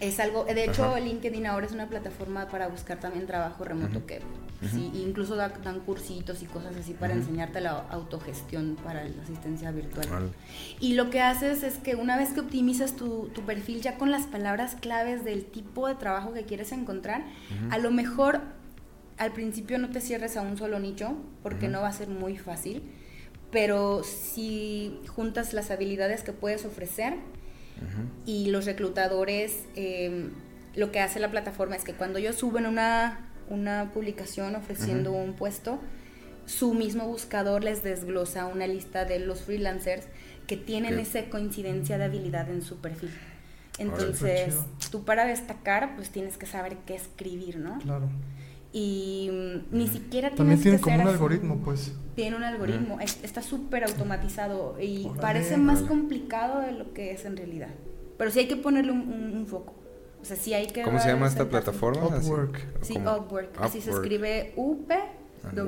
[SPEAKER 3] es algo, de hecho LinkedIn ahora es una plataforma para buscar también trabajo remoto que sí, incluso dan cursitos y cosas así para enseñarte la autogestión para la asistencia virtual. Y lo que haces es que una vez que optimizas tu, tu, perfil ya con las palabras claves del tipo de trabajo que quieres encontrar, a lo mejor al principio no te cierres a un solo nicho porque no va a ser muy fácil, pero si juntas las habilidades que puedes ofrecer, y los reclutadores, em, lo que hace la plataforma es que cuando ellos suben una, una publicación ofreciendo un puesto, su mismo buscador les desglosa una lista de los freelancers que tienen esa coincidencia de habilidad en su perfil. Entonces, tú para destacar, pues tienes que saber qué escribir, ¿no?
[SPEAKER 4] Claro
[SPEAKER 3] y mm, ni siquiera
[SPEAKER 4] También tiene como un algoritmo, pues.
[SPEAKER 3] Tiene un algoritmo, está súper automatizado y parece más complicado de lo que es en realidad. Pero sí hay que ponerle un, foco. O sea, sí hay que...
[SPEAKER 2] ¿Cómo se llama esta plataforma?
[SPEAKER 4] Upwork.
[SPEAKER 3] Sí, Upwork. Así se escribe U-P-W-O-R-K.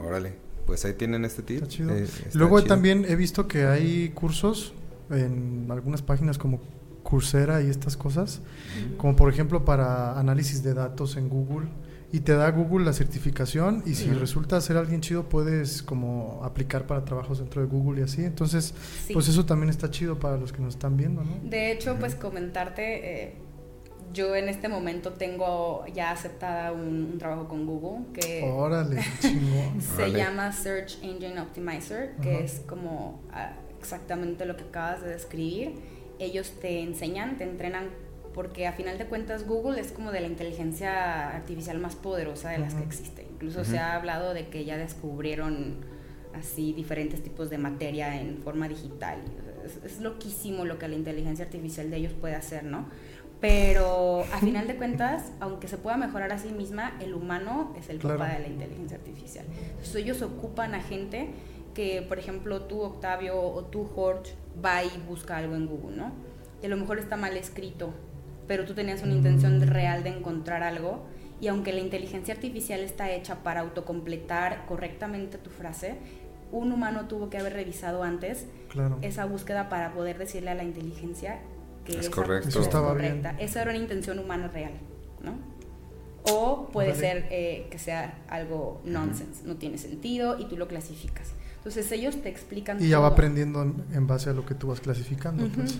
[SPEAKER 2] Órale, pues ahí tienen este tip.
[SPEAKER 4] Eh, Luego también he visto que hay cursos en algunas páginas como Coursera y estas cosas, como por ejemplo para análisis de datos en Google y te da Google la certificación y si resulta ser alguien chido puedes como aplicar para trabajos dentro de Google y así. Entonces, pues eso también está chido para los que nos están viendo, ¿no?
[SPEAKER 3] De hecho, pues comentarte, eh, yo en este momento tengo ya aceptada un, trabajo con Google que
[SPEAKER 4] Órale,
[SPEAKER 3] se llama Search Engine Optimizer, que es como ah, exactamente lo que acabas de describir ellos te enseñan, te entrenan, porque a final de cuentas Google es como de la inteligencia artificial más poderosa de las que existe. Incluso se ha hablado de que ya descubrieron así diferentes tipos de materia en forma digital. Es, loquísimo lo que la inteligencia artificial de ellos puede hacer, ¿no? Pero a final de cuentas, aunque se pueda mejorar a sí misma, el humano es el papá de la inteligencia artificial. Entonces ellos ocupan a gente que, por ejemplo, tú, Octavio, o tú, Jorge, va y busca algo en Google, ¿no? Y a lo mejor está mal escrito, pero tú tenías una intención mm. real de encontrar algo, y aunque la inteligencia artificial está hecha para autocompletar correctamente tu frase, un humano tuvo que haber revisado antes esa búsqueda para poder decirle a la inteligencia que
[SPEAKER 2] es correcto.
[SPEAKER 4] Eso estaba correcta.
[SPEAKER 3] Esa era una intención humana real, ¿no? O puede ser eh, que sea algo nonsense, no tiene sentido y tú lo clasificas. Entonces ellos te explican.
[SPEAKER 4] Y ya va aprendiendo en, base a lo que tú vas clasificando. pues.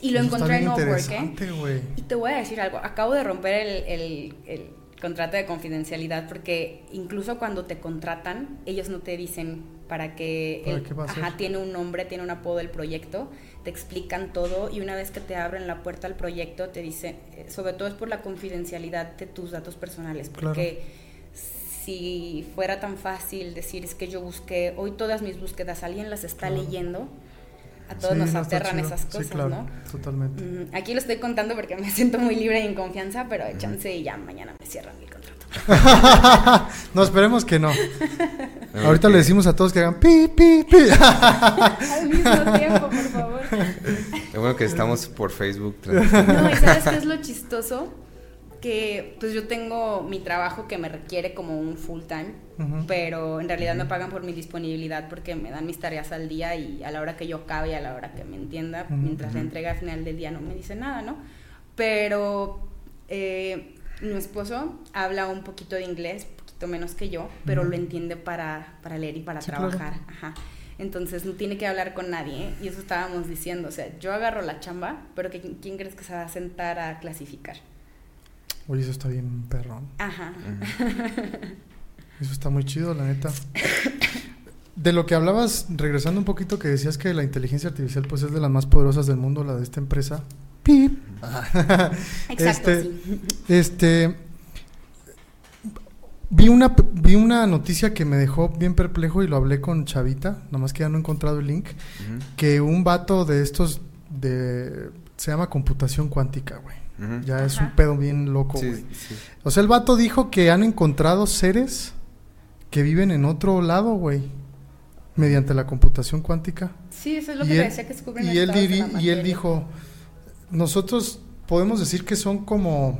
[SPEAKER 3] Y lo encontré en Upwork, ¿eh? Y te voy a decir algo. Acabo de romper el, el, contrato de confidencialidad porque incluso cuando te contratan, ellos no te dicen para que el, ajá, tiene un nombre, tiene un apodo del proyecto, te explican todo y una vez que te abren la puerta al proyecto te dicen, eh, sobre todo es por la confidencialidad de tus datos personales, porque si fuera tan fácil decir es que yo busqué, hoy todas mis búsquedas, alguien las está leyendo, a todos nos aterran esas cosas, ¿no?
[SPEAKER 4] Totalmente.
[SPEAKER 3] Mm, aquí lo estoy contando porque me siento muy libre y en confianza, pero chance y ya mañana me cierran mi contrato.
[SPEAKER 4] no, esperemos que no. Ahorita le decimos a todos que hagan pi, pi, pi.
[SPEAKER 3] Al mismo tiempo, por favor.
[SPEAKER 2] Es bueno que estamos por Facebook.
[SPEAKER 3] No, ¿y sabes qué es lo chistoso? Que pues yo tengo mi trabajo que me requiere como un full time, pero en realidad me pagan por mi disponibilidad porque me dan mis tareas al día y a la hora que yo acabe y a la hora que me entienda, mientras la entrega al final del día no me dice nada, ¿no? Pero eh, mi esposo habla un poquito de inglés, un poquito menos que yo, pero lo entiende para, para leer y para trabajar. Ajá. Entonces no tiene que hablar con nadie. ¿eh? Y eso estábamos diciendo. O sea, yo agarro la chamba, pero que, ¿quién crees que se va a sentar a clasificar?
[SPEAKER 4] Oye, eso está bien perrón.
[SPEAKER 3] Ajá.
[SPEAKER 4] Eso está muy chido, la neta. De lo que hablabas, regresando un poquito, que decías que la inteligencia artificial pues es de las más poderosas del mundo, la de esta empresa. ¡Pip!
[SPEAKER 3] Exacto,
[SPEAKER 4] este,
[SPEAKER 3] sí.
[SPEAKER 4] Este. Vi una, vi una noticia que me dejó bien perplejo y lo hablé con Chavita, nomás que ya no he encontrado el link, que un vato de estos de se llama computación cuántica, güey. Ya es
[SPEAKER 3] Ajá.
[SPEAKER 4] un pedo bien loco, güey.
[SPEAKER 2] Sí, sí.
[SPEAKER 4] O sea, el vato dijo que han encontrado seres que viven en otro lado, güey, mediante la computación cuántica.
[SPEAKER 3] Sí, eso es lo
[SPEAKER 4] Y
[SPEAKER 3] que
[SPEAKER 4] él-
[SPEAKER 3] decía que descubren
[SPEAKER 4] y él,
[SPEAKER 3] estados de
[SPEAKER 4] diri-
[SPEAKER 3] la
[SPEAKER 4] y él dijo, nosotros podemos decir que son como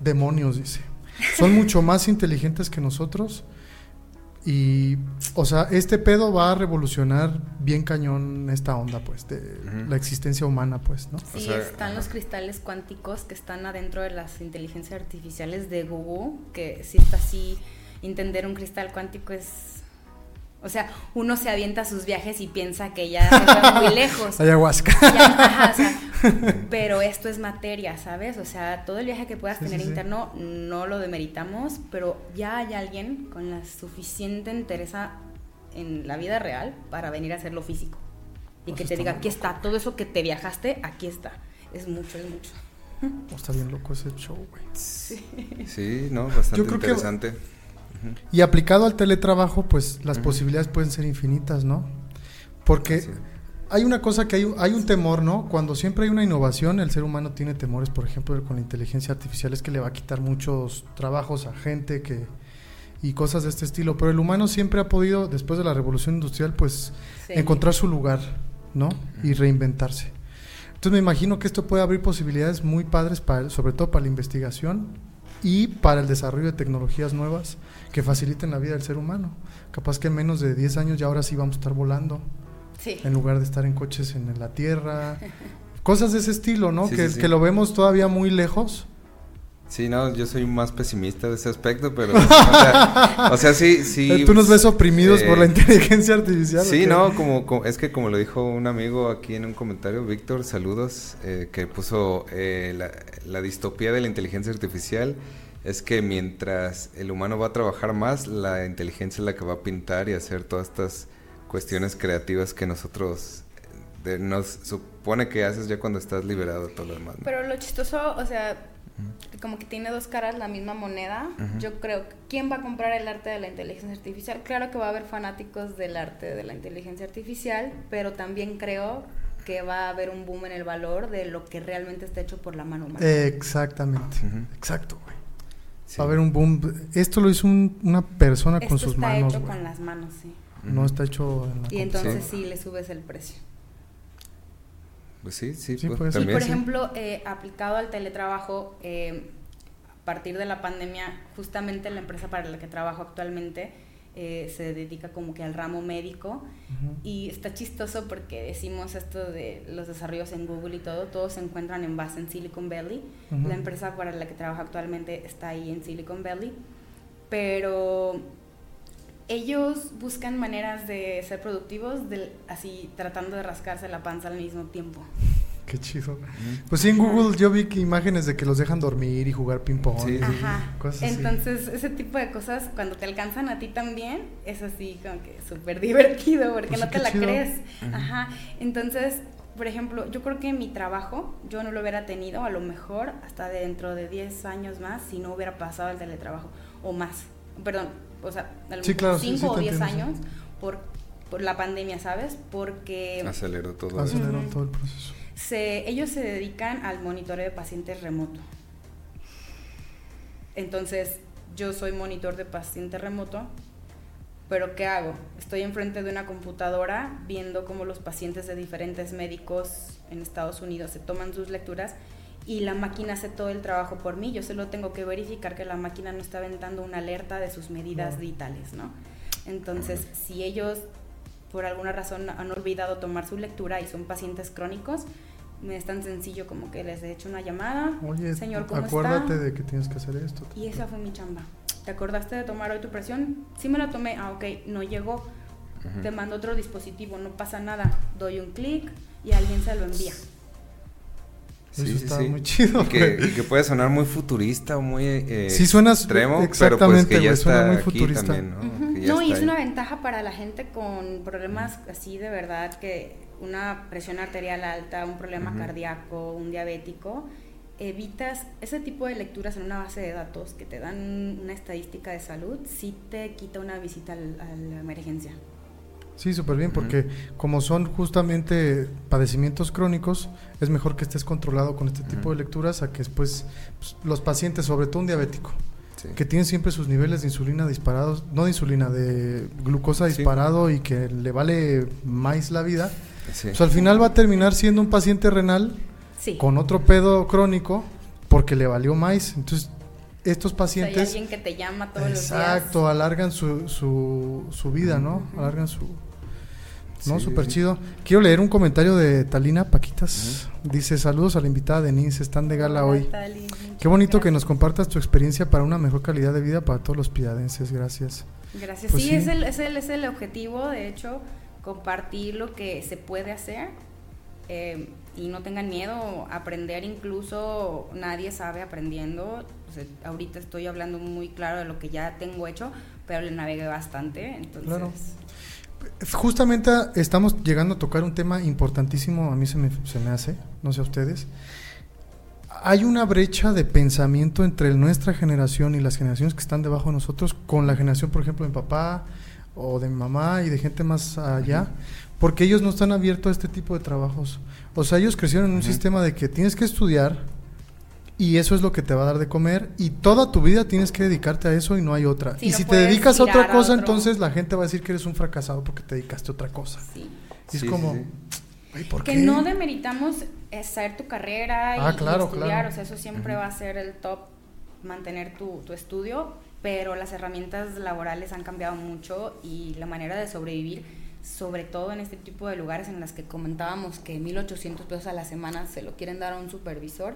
[SPEAKER 4] demonios, dice. Son mucho más inteligentes que nosotros. Y, o sea, este pedo va a revolucionar bien cañón esta onda, pues, de la existencia humana, pues, ¿no?
[SPEAKER 2] O
[SPEAKER 3] Sí,
[SPEAKER 2] sea,
[SPEAKER 3] están
[SPEAKER 2] ajá.
[SPEAKER 3] los cristales cuánticos que están adentro de las inteligencias artificiales de Google, que si está así, entender un cristal cuántico es... O sea, uno se avienta a sus viajes y piensa que ya se fue muy lejos.
[SPEAKER 4] Ayahuasca.
[SPEAKER 3] Ya, ajá, o sea, pero esto es materia, ¿sabes? O sea, todo el viaje que puedas
[SPEAKER 4] Sí,
[SPEAKER 3] tener
[SPEAKER 4] sí, sí.
[SPEAKER 3] interno no lo demeritamos, pero ya hay alguien con la suficiente entereza en la vida real para venir a hacer lo físico. Y
[SPEAKER 4] Pues
[SPEAKER 3] que
[SPEAKER 4] está
[SPEAKER 3] te diga, aquí está, todo eso que te viajaste, aquí está. Es mucho, es mucho.
[SPEAKER 4] Oh, está bien loco ese show, güey.
[SPEAKER 2] Sí, no, bastante
[SPEAKER 4] Yo creo que- Y aplicado al teletrabajo, pues las posibilidades pueden ser infinitas, ¿no? Porque
[SPEAKER 2] Sí.
[SPEAKER 4] hay una cosa que hay, hay un temor, ¿no? Cuando siempre hay una innovación, el ser humano tiene temores, por ejemplo, con la inteligencia artificial, es que le va a quitar muchos trabajos a gente que y cosas de este estilo. Pero el humano siempre ha podido, después de la revolución industrial, pues
[SPEAKER 3] Sí.
[SPEAKER 4] encontrar su lugar, ¿no? Y reinventarse. Entonces me imagino que esto puede abrir posibilidades muy padres, para, sobre todo para la investigación y para el desarrollo de tecnologías nuevas que faciliten la vida del ser humano. Capaz que en menos de 10 años ya ahora sí vamos a estar volando
[SPEAKER 3] Sí.
[SPEAKER 4] en lugar de estar en coches en la tierra. Cosas de ese estilo, ¿no?
[SPEAKER 2] Sí,
[SPEAKER 4] que,
[SPEAKER 2] sí, sí.
[SPEAKER 4] que lo vemos todavía muy lejos.
[SPEAKER 2] Sí, no, yo soy más pesimista de ese aspecto, pero, o sea, o sea, sí, sí.
[SPEAKER 4] Eh, Tú nos ves oprimidos
[SPEAKER 2] eh,
[SPEAKER 4] por la inteligencia artificial. ¿o
[SPEAKER 2] Sí, no, como, como- es que como lo dijo un amigo aquí en un comentario, Víctor, saludos, eh, que puso eh, la, la distopía de la inteligencia artificial es que mientras el humano va a trabajar más, la inteligencia es la que va a pintar y hacer todas estas cuestiones creativas que nosotros de- nos supone que haces ya cuando estás liberado de todo lo demás. ¿no?
[SPEAKER 3] Pero lo chistoso, o sea, como que tiene dos caras la misma moneda. Yo creo que ¿quién va a comprar el arte de la inteligencia artificial? Claro que va a haber fanáticos del arte de la inteligencia artificial, pero también creo que va a haber un boom en el valor de lo que realmente está hecho por la mano humana.
[SPEAKER 4] Exactamente. Exacto, güey.
[SPEAKER 2] Sí.
[SPEAKER 4] Va a haber un boom. Esto lo hizo un- una persona
[SPEAKER 3] Esto
[SPEAKER 4] con sus
[SPEAKER 3] está
[SPEAKER 4] manos,
[SPEAKER 3] hecho
[SPEAKER 4] güey.
[SPEAKER 3] con las manos, sí.
[SPEAKER 4] No está hecho en la
[SPEAKER 3] Y entonces
[SPEAKER 2] Sí.
[SPEAKER 3] sí le subes el precio.
[SPEAKER 2] Pues sí, sí,
[SPEAKER 4] Sí,
[SPEAKER 2] pues,
[SPEAKER 4] puede ser.
[SPEAKER 3] Y
[SPEAKER 2] también
[SPEAKER 3] por
[SPEAKER 2] sí.
[SPEAKER 3] ejemplo, eh, aplicado al teletrabajo, eh, a partir de la pandemia, justamente la empresa para la que trabajo actualmente eh, se dedica como que al ramo médico
[SPEAKER 4] Ujú.
[SPEAKER 3] y está chistoso porque decimos esto de los desarrollos en Google y todo, todos se encuentran en base en Silicon Valley.
[SPEAKER 4] Ujú.
[SPEAKER 3] La empresa para la que trabajo actualmente está ahí en Silicon Valley, pero ellos buscan maneras de ser productivos, del- así tratando de rascarse la panza al mismo tiempo.
[SPEAKER 4] Qué chido. Pues sí, en Google yo vi que imágenes de que los dejan dormir y jugar ping-pong.
[SPEAKER 2] Sí.
[SPEAKER 3] Ajá.
[SPEAKER 4] Cosas así.
[SPEAKER 3] Entonces, ese tipo de cosas, cuando te alcanzan a ti también, es así como que súper divertido, porque
[SPEAKER 4] Pues
[SPEAKER 3] no
[SPEAKER 4] sí,
[SPEAKER 3] te la
[SPEAKER 4] chido.
[SPEAKER 3] crees. Ajá. Entonces, por ejemplo, yo creo que mi trabajo, yo no lo hubiera tenido a lo mejor hasta dentro de 10 años más si no hubiera pasado el teletrabajo, o más. Perdón, o sea, a lo
[SPEAKER 4] Sí,
[SPEAKER 3] mejor
[SPEAKER 4] claro, sí,
[SPEAKER 3] 5
[SPEAKER 4] sí,
[SPEAKER 3] o
[SPEAKER 4] te
[SPEAKER 3] 10
[SPEAKER 4] entiendo,
[SPEAKER 3] años por, por la pandemia, ¿sabes? Porque...
[SPEAKER 2] Aceleró todo.
[SPEAKER 4] Aceleró todo el proceso.
[SPEAKER 3] Se, ellos se dedican al monitoreo de pacientes remoto. Entonces, yo soy monitor de paciente remoto, pero ¿qué hago? Estoy enfrente de una computadora viendo cómo los pacientes de diferentes médicos en Estados Unidos se toman sus lecturas y la máquina hace todo el trabajo por mí. Yo solo tengo que verificar que la máquina no está aventando una alerta de sus medidas
[SPEAKER 4] No.
[SPEAKER 3] vitales, ¿no? Entonces, si ellos por alguna razón han olvidado tomar su lectura y son pacientes crónicos, es tan sencillo como que les he hecho una llamada.
[SPEAKER 4] Oye,
[SPEAKER 3] Señor, ¿cómo
[SPEAKER 4] acuérdate
[SPEAKER 3] está?
[SPEAKER 4] de que tienes que hacer esto.
[SPEAKER 3] Y esa fue mi chamba. ¿Te acordaste de tomar hoy tu presión? Sí me la tomé. Ah, ok, no llegó. te mando otro dispositivo, no pasa nada, doy un clic y alguien se lo envía.
[SPEAKER 4] Eso está muy chido.
[SPEAKER 2] Que, que, puede sonar muy futurista o muy eh,
[SPEAKER 4] sí, suena extremo, exactamente, pero pues que ya
[SPEAKER 2] suena muy futurista. También,
[SPEAKER 3] ¿no? no y es una ventaja para la gente con problemas así de verdad, que una presión arterial alta, un problema cardíaco, un diabético, evitas ese tipo de lecturas en una base de datos que te dan una estadística de salud, sí te quita una visita a la emergencia.
[SPEAKER 4] Sí, súper bien, porque como son justamente padecimientos crónicos, es mejor que estés controlado con este tipo de lecturas a que después pues, los pacientes, sobre todo un diabético, que tiene siempre sus niveles de insulina disparados, no de insulina, de glucosa disparado y que le vale más la vida, pues al final va a terminar siendo un paciente renal con otro pedo crónico porque le valió más. Entonces, estos pacientes... hay
[SPEAKER 3] alguien que te llama todos
[SPEAKER 4] los días. Exacto, alargan su, su, su vida, ¿no? Alargan su... No, súper chido. Quiero leer un comentario de Talina Paquitas. Dice, saludos a la invitada Denise, están de gala hoy. Qué bonito que nos compartas tu experiencia para una mejor calidad de vida para todos los piadenses. Gracias.
[SPEAKER 3] Gracias. Pues sí, Es, el, es, el, es el objetivo, de hecho, compartir lo que se puede hacer. Eh, y no tengan miedo, aprender incluso nadie sabe aprendiendo. ahorita estoy hablando muy claro de lo que ya tengo hecho, pero le navegué bastante, entonces...
[SPEAKER 4] Justamente estamos llegando a tocar un tema importantísimo, a mí se me, se me hace, no sé a ustedes. Hay una brecha de pensamiento entre nuestra generación y las generaciones que están debajo de nosotros con la generación, por ejemplo, de mi papá o de mi mamá y de gente más allá, porque ellos no están abiertos a este tipo de trabajos. O sea, ellos crecieron en un sistema de que tienes que estudiar y eso es lo que te va a dar de comer y toda tu vida tienes que dedicarte a eso y no hay otra. y si te dedicas a otra cosa, entonces la gente va a decir que eres un fracasado porque te dedicaste a otra cosa. Sí. Y es como,
[SPEAKER 3] ¿por que no demeritamos hacer tu carrera y, ah, estudiar, o sea, eso siempre va a ser el top, mantener tu, tu estudio, pero las herramientas laborales han cambiado mucho y la manera de sobrevivir sobre todo en este tipo de lugares en las que comentábamos que 1.800 pesos a la semana se lo quieren dar a un supervisor,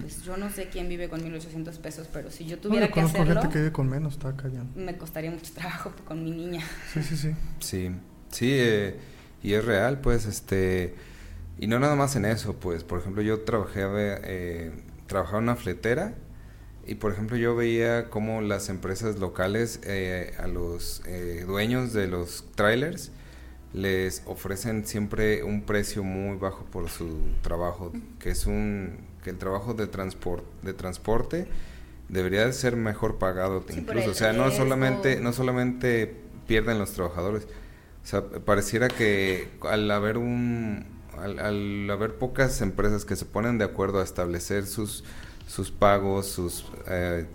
[SPEAKER 3] pues yo no sé quién vive con 1.800 pesos, pero si yo tuviera que hacerlo...
[SPEAKER 4] gente que vive con menos, está callando.
[SPEAKER 3] Me costaría mucho trabajo con mi niña.
[SPEAKER 4] Sí, sí, sí.
[SPEAKER 2] Sí, sí, eh, y es real, pues, este... Y no nada más en eso, pues, por ejemplo, yo trabajé, eh, trabajaba en una fletera y, por ejemplo, yo veía cómo las empresas locales eh, a los eh, dueños de los trailers les ofrecen siempre un precio muy bajo por su trabajo, que es un que el trabajo de transporte de transporte debería de ser mejor pagado incluso, o sea, no solamente no solamente pierden los trabajadores, o sea, pareciera que al haber un al, haber pocas empresas que se ponen de acuerdo a establecer sus sus pagos, sus eh,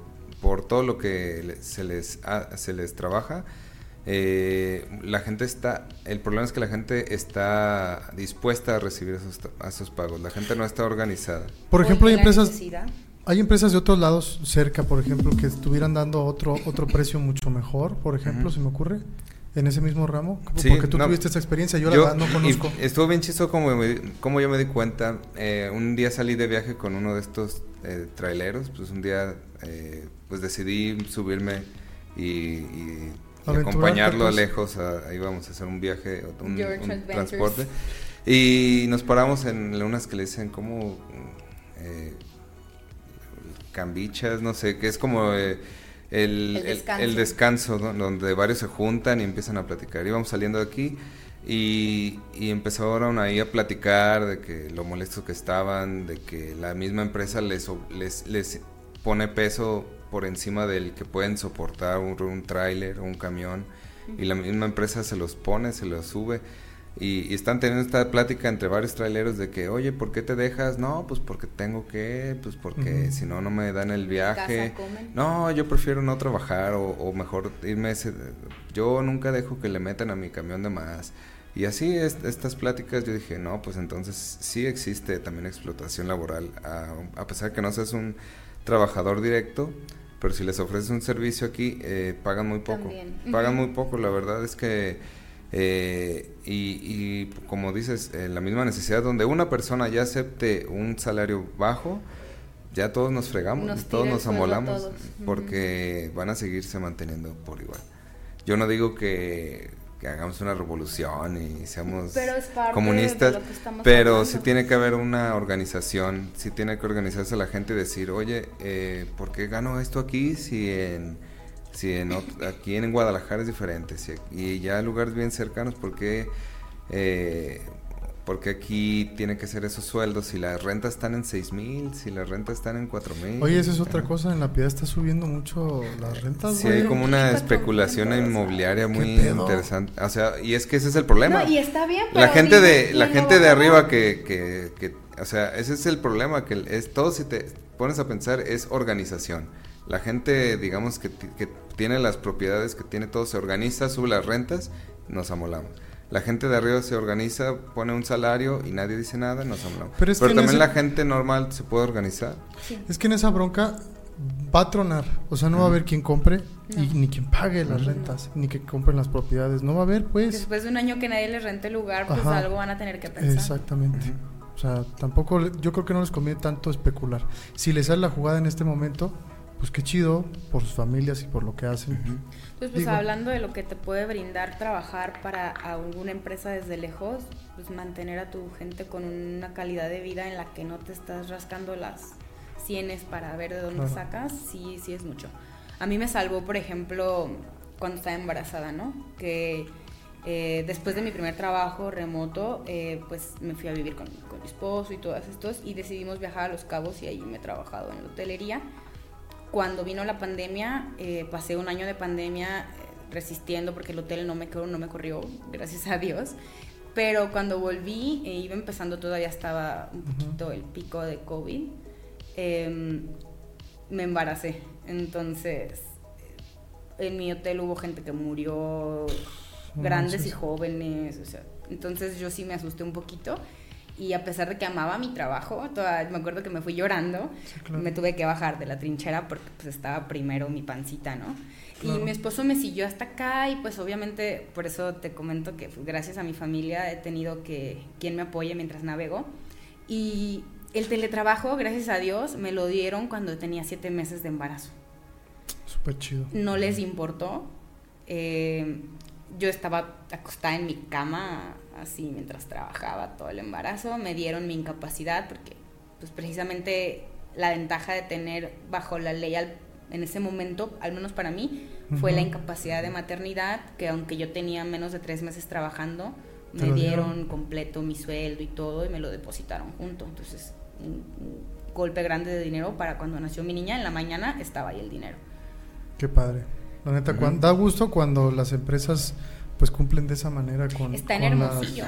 [SPEAKER 2] por todo lo que se les se les trabaja, eh, la gente está, el problema es que la gente está dispuesta a recibir esos, esos pagos, la gente no está organizada.
[SPEAKER 4] Por ejemplo, hay empresas, hay empresas de otros lados cerca, por ejemplo, que estuvieran dando otro otro precio mucho mejor, por ejemplo, se me ocurre, en ese mismo ramo, porque tú tuviste esa experiencia, yo, la verdad no conozco.
[SPEAKER 2] Estuvo bien chisto como, como yo me di cuenta, eh, un día salí de viaje con uno de estos eh, traileros, pues un día eh, pues decidí subirme y acompañarlo lejos, a, íbamos a hacer un viaje, un, transporte. Y nos paramos en unas que le dicen como eh, cambichas, no sé, que es como eh, el, el, descanso, donde varios se juntan y empiezan a platicar. Íbamos saliendo de aquí y, y empezaron ahí a platicar de que lo molestos que estaban, de que la misma empresa les, les, les pone peso por encima del que pueden soportar un, un tráiler o un camión y la misma empresa se los pone, se los sube y, están teniendo esta plática entre varios traileros de que, oye, ¿por qué te dejas? No, pues porque tengo que, pues porque si no, no me dan el viaje. No, yo prefiero no trabajar o, mejor irme ese... Yo nunca dejo que le metan a mi camión de más. Y así estas pláticas yo dije, no, pues entonces sí existe también explotación laboral, a, a pesar que no seas un trabajador directo, pero si les ofreces un servicio aquí, eh, pagan muy poco. Pagan muy poco, la verdad es que, eh, y, como dices, eh, la misma necesidad donde una persona ya acepte un salario bajo, ya todos nos fregamos, todos nos amolamos, porque van a seguirse manteniendo por igual. Yo no digo que, que hagamos una revolución y seamos
[SPEAKER 3] Pero es parte
[SPEAKER 2] comunistas,
[SPEAKER 3] de lo que estamos
[SPEAKER 2] pero
[SPEAKER 3] hablando.
[SPEAKER 2] sí tiene que haber una organización, sí tiene que organizarse la gente y decir, oye, eh, ¿por qué gano esto aquí si en si en aquí en Guadalajara es diferente si, y ya lugares bien cercanos, ¿por qué, eh, porque aquí tiene que ser esos sueldos? Si las rentas están en seis mil, si las rentas están en cuatro mil.
[SPEAKER 4] Oye, esa es otra cosa, en la piedad está subiendo mucho las rentas,
[SPEAKER 2] Sí,
[SPEAKER 4] güey.
[SPEAKER 2] hay como una especulación inmobiliaria
[SPEAKER 4] ¿Qué
[SPEAKER 2] muy interesante. O sea, y es que ese es el problema.
[SPEAKER 3] No, y está bien,
[SPEAKER 2] la
[SPEAKER 3] pero
[SPEAKER 2] gente
[SPEAKER 3] dime
[SPEAKER 2] de la gente de arriba que, que, que o sea ese es el problema que es todo si te pones a pensar es organización la gente digamos que, ti- que tiene las propiedades que tiene todo se organiza sube las rentas nos amolamos la gente de arriba se organiza pone un salario y nadie dice nada nos amolamos
[SPEAKER 4] Pero
[SPEAKER 2] pero,
[SPEAKER 4] es que en
[SPEAKER 2] también
[SPEAKER 4] ese-
[SPEAKER 2] la gente normal se puede organizar
[SPEAKER 3] Sí.
[SPEAKER 4] Es que en esa bronca va a tronar, o sea, no va a haber quien compre y
[SPEAKER 3] No.
[SPEAKER 4] ni quien pague las rentas, ni que compren las propiedades, no va a haber, pues.
[SPEAKER 3] Después de un año que nadie les rente el lugar, pues
[SPEAKER 4] Ajá.
[SPEAKER 3] algo van a tener que pensar.
[SPEAKER 4] Exactamente. O sea, tampoco, yo creo que no les conviene tanto especular. Si les sale la jugada en este momento, pues qué chido por sus familias y por lo que hacen.
[SPEAKER 3] Entonces, pues
[SPEAKER 4] Digo-
[SPEAKER 3] hablando de lo que te puede brindar trabajar para alguna empresa desde lejos, pues mantener a tu gente con una calidad de vida en la que no te estás rascando las sienes para ver de dónde
[SPEAKER 4] Claro.
[SPEAKER 3] sacas, sí, sí es mucho. A mí me salvó, por ejemplo, cuando estaba embarazada, ¿no? Que eh, después de mi primer trabajo remoto, eh, pues me fui a vivir con, con mi esposo y todas estos y decidimos viajar a Los Cabos y ahí me he trabajado en la hotelería cuando vino la pandemia, eh, pasé un año de pandemia eh, resistiendo porque el hotel no me, no me corrió, gracias a Dios. Pero cuando volví, eh, iba empezando, todavía estaba un poquito el pico de COVID, em, me embaracé. Entonces, eh, en mi hotel hubo gente que murió,
[SPEAKER 4] No
[SPEAKER 3] grandes y jóvenes, o sea, entonces yo sí me asusté un poquito. Y a pesar de que amaba mi trabajo, toda- me acuerdo que me fui llorando,
[SPEAKER 4] Sí, claro.
[SPEAKER 3] me tuve que bajar de la trinchera porque pues estaba primero mi pancita, ¿no?
[SPEAKER 4] Claro.
[SPEAKER 3] Y mi esposo me siguió hasta acá y pues obviamente por eso te comento que pues, gracias a mi familia he tenido que quien me apoye mientras navego. Y el teletrabajo, gracias a Dios, me lo dieron cuando tenía siete meses de embarazo.
[SPEAKER 4] Súper chido.
[SPEAKER 3] No les importó. Eh, yo estaba acostada en mi cama así mientras trabajaba todo el embarazo. Me dieron mi incapacidad porque pues precisamente la ventaja de tener bajo la ley al- en ese momento, al menos para mí, fue la incapacidad de maternidad, que aunque yo tenía menos de tres meses trabajando, me dieron
[SPEAKER 4] dieron.
[SPEAKER 3] completo mi sueldo y todo y me lo depositaron junto. Entonces, un, un golpe grande de dinero para cuando nació mi niña, en la mañana estaba ahí el dinero.
[SPEAKER 4] Qué padre. La neta, da gusto cuando las empresas pues cumplen de esa manera con
[SPEAKER 3] Está en
[SPEAKER 4] con las-
[SPEAKER 3] Hermosillo.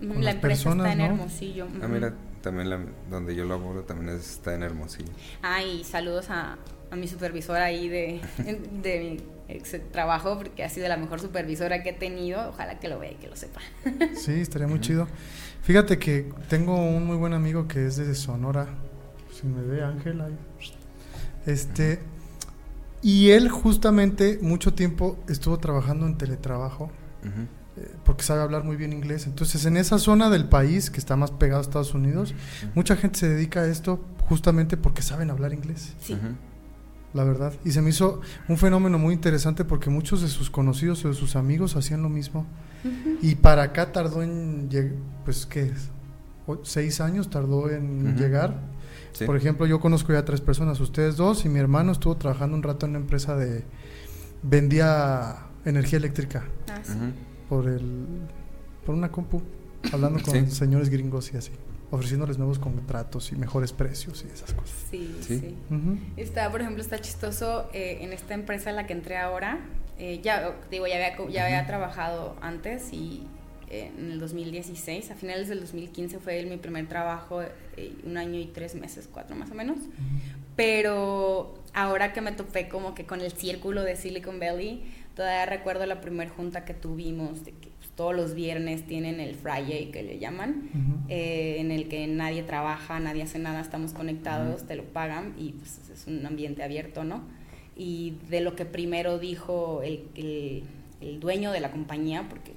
[SPEAKER 4] con
[SPEAKER 3] la
[SPEAKER 4] las
[SPEAKER 3] empresa
[SPEAKER 4] personas,
[SPEAKER 3] está en
[SPEAKER 4] ¿no?
[SPEAKER 3] Hermosillo.
[SPEAKER 2] ah mira también la, donde yo laboro también está en Hermosillo
[SPEAKER 3] Ah, y saludos a, a mi supervisora ahí de, de mi ex trabajo, porque ha sido la mejor supervisora que he tenido. Ojalá que lo vea y que lo sepa.
[SPEAKER 4] Sí, estaría muy chido. Fíjate que tengo un muy buen amigo que es de Sonora. Si me ve Ángel ahí. Este. Y él justamente mucho tiempo estuvo trabajando en teletrabajo. Eh, porque sabe hablar muy bien inglés. Entonces, en esa zona del país que está más pegado a Estados Unidos, mucha gente se dedica a esto justamente porque saben hablar inglés,
[SPEAKER 3] Sí.
[SPEAKER 4] La verdad. Y se me hizo un fenómeno muy interesante porque muchos de sus conocidos o de sus amigos hacían lo mismo. Y para acá tardó en llegar, pues, ¿qué es? O- Seis años tardó en llegar.
[SPEAKER 2] Sí.
[SPEAKER 4] Por ejemplo, yo conozco ya tres personas, ustedes dos, y mi hermano estuvo trabajando un rato en una empresa de... vendía energía eléctrica
[SPEAKER 3] Ah, sí.
[SPEAKER 4] Por el por una compu, hablando con
[SPEAKER 2] Sí.
[SPEAKER 4] señores gringos y así, ofreciéndoles nuevos contratos y mejores precios y esas cosas.
[SPEAKER 3] Sí,
[SPEAKER 2] Sí.
[SPEAKER 3] sí.
[SPEAKER 4] Ujú.
[SPEAKER 3] Está, por ejemplo, está chistoso eh, en esta empresa en la que entré ahora. eh, ya, digo, ya había, ya había trabajado antes y eh, en el 2016, a finales del 2015 fue el- mi primer trabajo, eh, un año y tres meses, cuatro más o menos. Pero ahora que me topé como que con el círculo de Silicon Valley, todavía recuerdo la primera junta que tuvimos, de que pues, todos los viernes tienen el Friday que le llaman, eh, en el que nadie trabaja, nadie hace nada, estamos conectados, te lo pagan y pues es un ambiente abierto, ¿no? Y de lo que primero dijo el, el, el dueño de la compañía, porque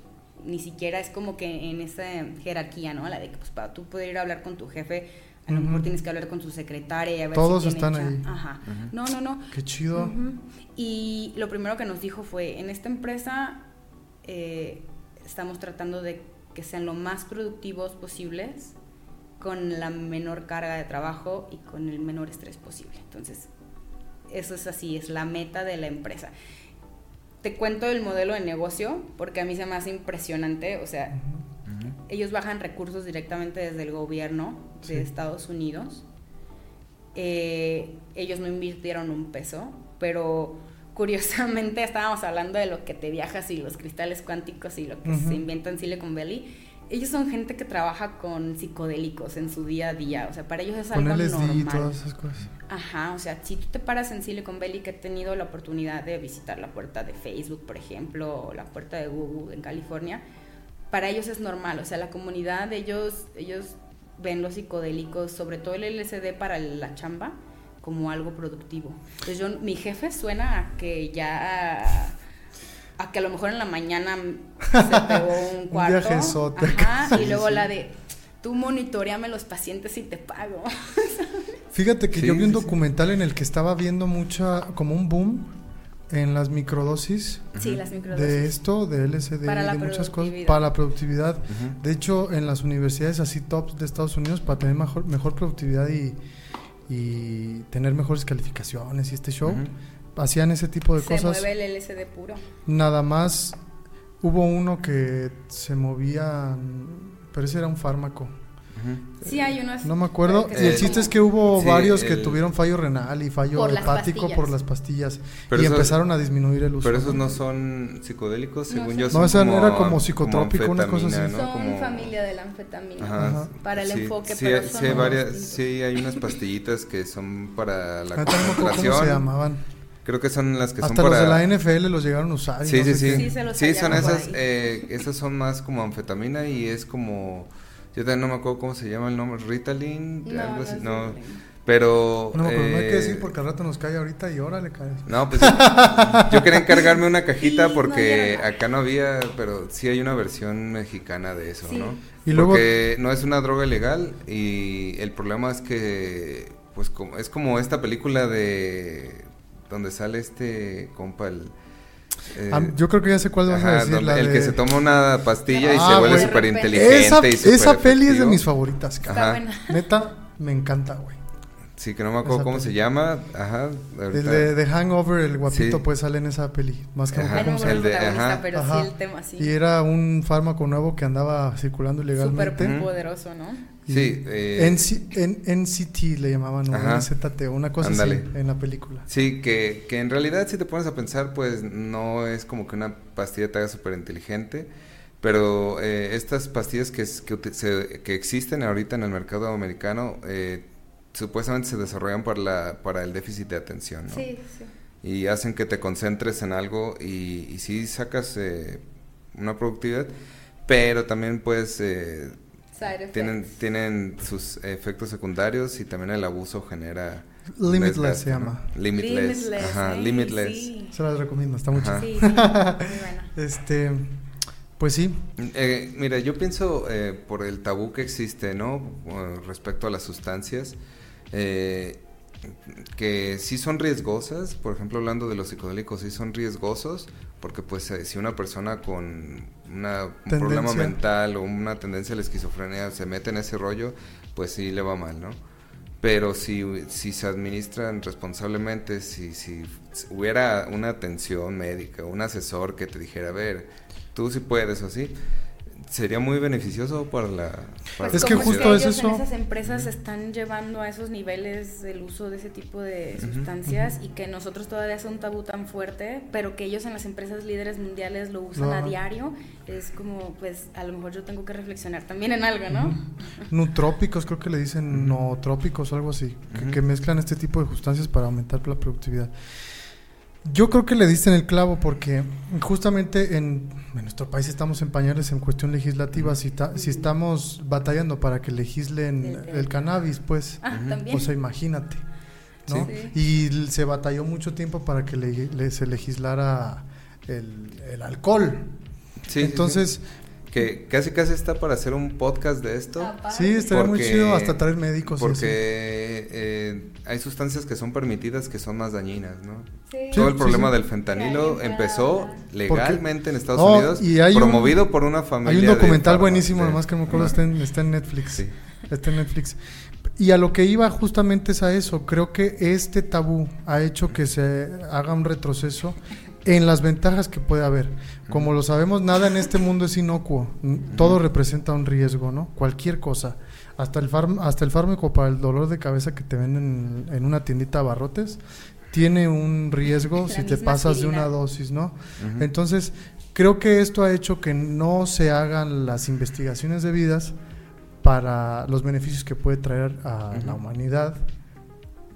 [SPEAKER 3] ni siquiera es como que en esa jerarquía, ¿no? La de que pues para tú poder ir a hablar con tu jefe, a lo mejor tienes que hablar con su secretaria y a ver
[SPEAKER 4] Todos
[SPEAKER 3] si
[SPEAKER 4] están ahí.
[SPEAKER 3] Ajá. No, no, no.
[SPEAKER 4] Qué chido.
[SPEAKER 3] Y lo primero que nos dijo fue, en esta empresa eh, estamos tratando de que sean lo más productivos posibles con la menor carga de trabajo y con el menor estrés posible. Entonces, eso es así, es la meta de la empresa. Te cuento el modelo de negocio porque a mí se me hace impresionante, o sea, ellos bajan recursos directamente desde el gobierno de Estados Unidos. Eh, ellos no invirtieron un peso, pero curiosamente estábamos hablando de lo que te viajas y los cristales cuánticos y lo que se inventa en Silicon Valley. Ellos son gente que trabaja con psicodélicos en su día a día, o sea, para ellos es algo normal. todas esas cosas. Ajá, o sea, si tú te paras en Silicon Valley, que he tenido la oportunidad de visitar la puerta de Facebook, por ejemplo, o la puerta de Google en California, para ellos es normal, o sea, la comunidad, ellos, ellos ven los psicodélicos, sobre todo el LSD para la chamba, como algo productivo. Entonces yo, mi jefe suena a que ya a que a lo mejor en la mañana se pegó un cuarto. ajá, y luego la de tú monitoreame los pacientes y te pago.
[SPEAKER 4] Fíjate que yo vi un documental en el que estaba viendo mucha, como un boom en las microdosis.
[SPEAKER 3] Sí, las microdosis.
[SPEAKER 4] De esto, de LSD, de muchas cosas, para la productividad. De hecho, en las universidades así tops de Estados Unidos, para tener mejor, mejor productividad y y tener mejores calificaciones y este show. Hacían ese tipo de cosas.
[SPEAKER 3] Se mueve el LSD puro.
[SPEAKER 4] Nada más hubo uno que se movía, pero ese era un fármaco.
[SPEAKER 3] Sí, hay unos.
[SPEAKER 4] No me acuerdo. Y el chiste es que hubo varios que tuvieron fallo renal y fallo hepático por las pastillas. y empezaron a disminuir el uso.
[SPEAKER 2] Pero esos no son psicodélicos, según yo.
[SPEAKER 4] No, esa era como psicotrópico, una cosa así.
[SPEAKER 3] Son familia de la anfetamina. Para el enfoque.
[SPEAKER 2] Sí, sí, hay varias, sí, hay unas pastillitas que son para la
[SPEAKER 4] ah, concentración. ¿Cómo se llamaban?
[SPEAKER 2] Creo que son las que
[SPEAKER 4] son
[SPEAKER 2] para...
[SPEAKER 4] los de la NFL los llegaron a usar.
[SPEAKER 2] Sí, sí, sí. Sí, son esas. Eh, esas son más como anfetamina y es como yo también no me acuerdo cómo se llama el nombre, Ritalin, no, algo así, no. Pero.
[SPEAKER 4] No, pero no hay que decir eh, porque al rato nos cae ahorita y ahora le cae.
[SPEAKER 2] No, pues yo quería encargarme una cajita porque acá no había, pero sí hay una versión mexicana de eso, ¿no? Y porque no es una droga ilegal y el problema es que, pues, como, es como esta película de. donde sale este compa, el
[SPEAKER 4] eh, yo creo que ya sé cuál vas a decir.
[SPEAKER 2] el que se toma una pastilla y ah, se vuelve súper inteligente.
[SPEAKER 4] Esa, esa peli es de mis favoritas. Neta, me encanta, güey.
[SPEAKER 2] Sí, que no me acuerdo cómo se llama. Ajá.
[SPEAKER 4] El de, de, Hangover, el guapito, pues sale en esa peli. Más que
[SPEAKER 3] ajá, se el de, ajá. pero sí el tema sí.
[SPEAKER 4] Y era un fármaco nuevo que andaba circulando ilegalmente.
[SPEAKER 3] Súper poderoso, ¿no?
[SPEAKER 2] Sí. Eh,
[SPEAKER 4] en NCT le llamaban, o NZT, una cosa así en la película.
[SPEAKER 2] Sí, que, que en realidad si te pones a pensar, pues no es como que una pastilla te haga súper inteligente. Pero eh, estas pastillas que, que, se, que existen ahorita en el mercado americano eh, supuestamente se desarrollan para, la, para el déficit de atención, ¿no?
[SPEAKER 3] Sí, sí.
[SPEAKER 2] Y hacen que te concentres en algo y, y sí sacas eh, una productividad, pero también pues eh, tienen, tienen sus efectos secundarios y también el abuso genera...
[SPEAKER 4] Limitless se llama.
[SPEAKER 2] Limitless. Ajá, Limitless.
[SPEAKER 4] Se las recomiendo, está mucho.
[SPEAKER 3] Sí, muy buena.
[SPEAKER 4] Este... Pues sí.
[SPEAKER 2] Eh, mira, yo pienso eh, por el tabú que existe, ¿no? respecto a las sustancias, eh, que sí son riesgosas, por ejemplo hablando de los psicodélicos, sí son riesgosos, porque pues eh, si una persona con una, un problema mental o una tendencia a la esquizofrenia se mete en ese rollo, pues sí le va mal, ¿no? Pero si, si se administran responsablemente, si, si hubiera una atención médica, un asesor que te dijera, a ver, tú sí puedes o sí, sería muy beneficioso para la
[SPEAKER 3] pues es que justo es eso. esas empresas están llevando a esos niveles el uso de ese tipo de sustancias y que nosotros todavía es un tabú tan fuerte pero que ellos en las empresas líderes mundiales lo usan a diario es como pues a lo mejor yo tengo que reflexionar también en algo no
[SPEAKER 4] nutrópicos creo que le dicen nootrópicos o algo así que mezclan este tipo de sustancias para aumentar la productividad yo creo que le diste en el clavo porque justamente en, nuestro país estamos en pañales en cuestión legislativa. Si, si estamos batallando para que legislen el, cannabis, pues,
[SPEAKER 3] ah,
[SPEAKER 4] o sea, imagínate. ¿no? Y se batalló mucho tiempo para que le, se legislara el, alcohol. Entonces,
[SPEAKER 2] que casi casi está para hacer un podcast de esto.
[SPEAKER 3] Ah,
[SPEAKER 4] Sí, estaría muy chido hasta traer médicos. y
[SPEAKER 2] Porque eh, hay sustancias que son permitidas que son más dañinas, ¿no?
[SPEAKER 3] Sí.
[SPEAKER 2] Todo el
[SPEAKER 4] sí,
[SPEAKER 2] problema
[SPEAKER 4] sí.
[SPEAKER 2] del fentanilo empezó legalmente en Estados Unidos,
[SPEAKER 4] y hay un-
[SPEAKER 2] promovido por una familia.
[SPEAKER 4] Hay un documental buenísimo,
[SPEAKER 2] de-
[SPEAKER 4] además que no me acuerdo, está en, está en Netflix.
[SPEAKER 2] Sí.
[SPEAKER 4] Está en Netflix. Y a lo que iba justamente es a eso. Creo que este tabú ha hecho que se haga un retroceso en las ventajas que puede haber. Como lo sabemos, nada en este mundo es inocuo. Todo representa un riesgo, ¿no? Cualquier cosa. Hasta el, farm- hasta el fármaco para el dolor de cabeza que te venden en, en una tiendita de abarrotes tiene un riesgo si te pasas de una dosis, ¿no? Entonces, creo que esto ha hecho que no se hagan las investigaciones debidas para los beneficios que puede traer a la humanidad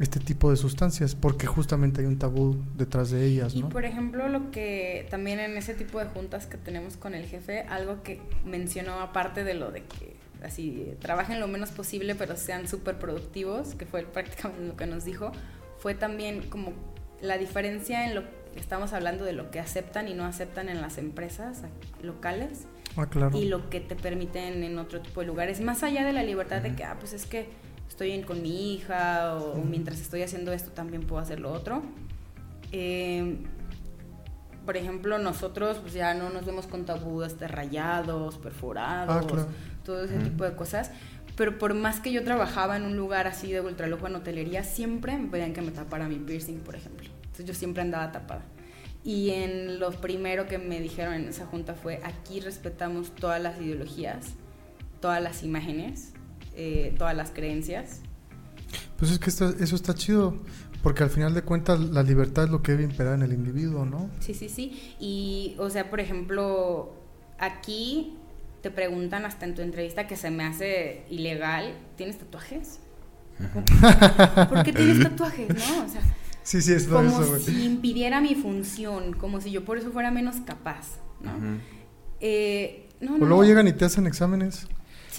[SPEAKER 4] este tipo de sustancias, porque justamente hay un tabú detrás de ellas,
[SPEAKER 3] Y
[SPEAKER 4] ¿no?
[SPEAKER 3] por ejemplo, lo que también en ese tipo de juntas que tenemos con el jefe, algo que mencionó aparte de lo de que así trabajen lo menos posible pero sean súper productivos, que fue prácticamente lo que nos dijo, fue también como la diferencia en lo que estamos hablando de lo que aceptan y no aceptan en las empresas locales
[SPEAKER 4] Ah, claro.
[SPEAKER 3] y lo que te permiten en otro tipo de lugares, más allá de la libertad de que, ah, pues es que estoy en- con mi hija o, o mientras estoy haciendo esto también puedo hacer lo otro. Eh, por ejemplo, nosotros pues ya no nos vemos con tabúes de rayados, perforados,
[SPEAKER 4] Ah, claro.
[SPEAKER 3] todo ese
[SPEAKER 2] Ujú.
[SPEAKER 3] tipo de cosas. Pero por más que yo trabajaba en un lugar así de ultralujo en hotelería, siempre me pedían que me tapara mi piercing, por ejemplo. Entonces yo siempre andaba tapada. Y en lo primero que me dijeron en esa junta fue, aquí respetamos todas las ideologías, todas las imágenes, eh, todas las creencias.
[SPEAKER 4] Pues es que esto- eso está chido, porque al final de cuentas la libertad es lo que debe imperar en el individuo, ¿no?
[SPEAKER 3] Sí, sí, sí. Y, o sea, por ejemplo, aquí te preguntan hasta en tu entrevista que se me hace ilegal, ¿tienes tatuajes? ¿Por qué tienes tatuajes, no? O sea,
[SPEAKER 4] Sí, sí, es todo
[SPEAKER 3] como
[SPEAKER 4] eso,
[SPEAKER 3] si impidiera mi función, como si yo por eso fuera menos capaz, ¿no?
[SPEAKER 2] Ujú.
[SPEAKER 3] Eh, no,
[SPEAKER 4] O
[SPEAKER 3] no,
[SPEAKER 4] luego
[SPEAKER 3] no.
[SPEAKER 4] llegan y te hacen exámenes.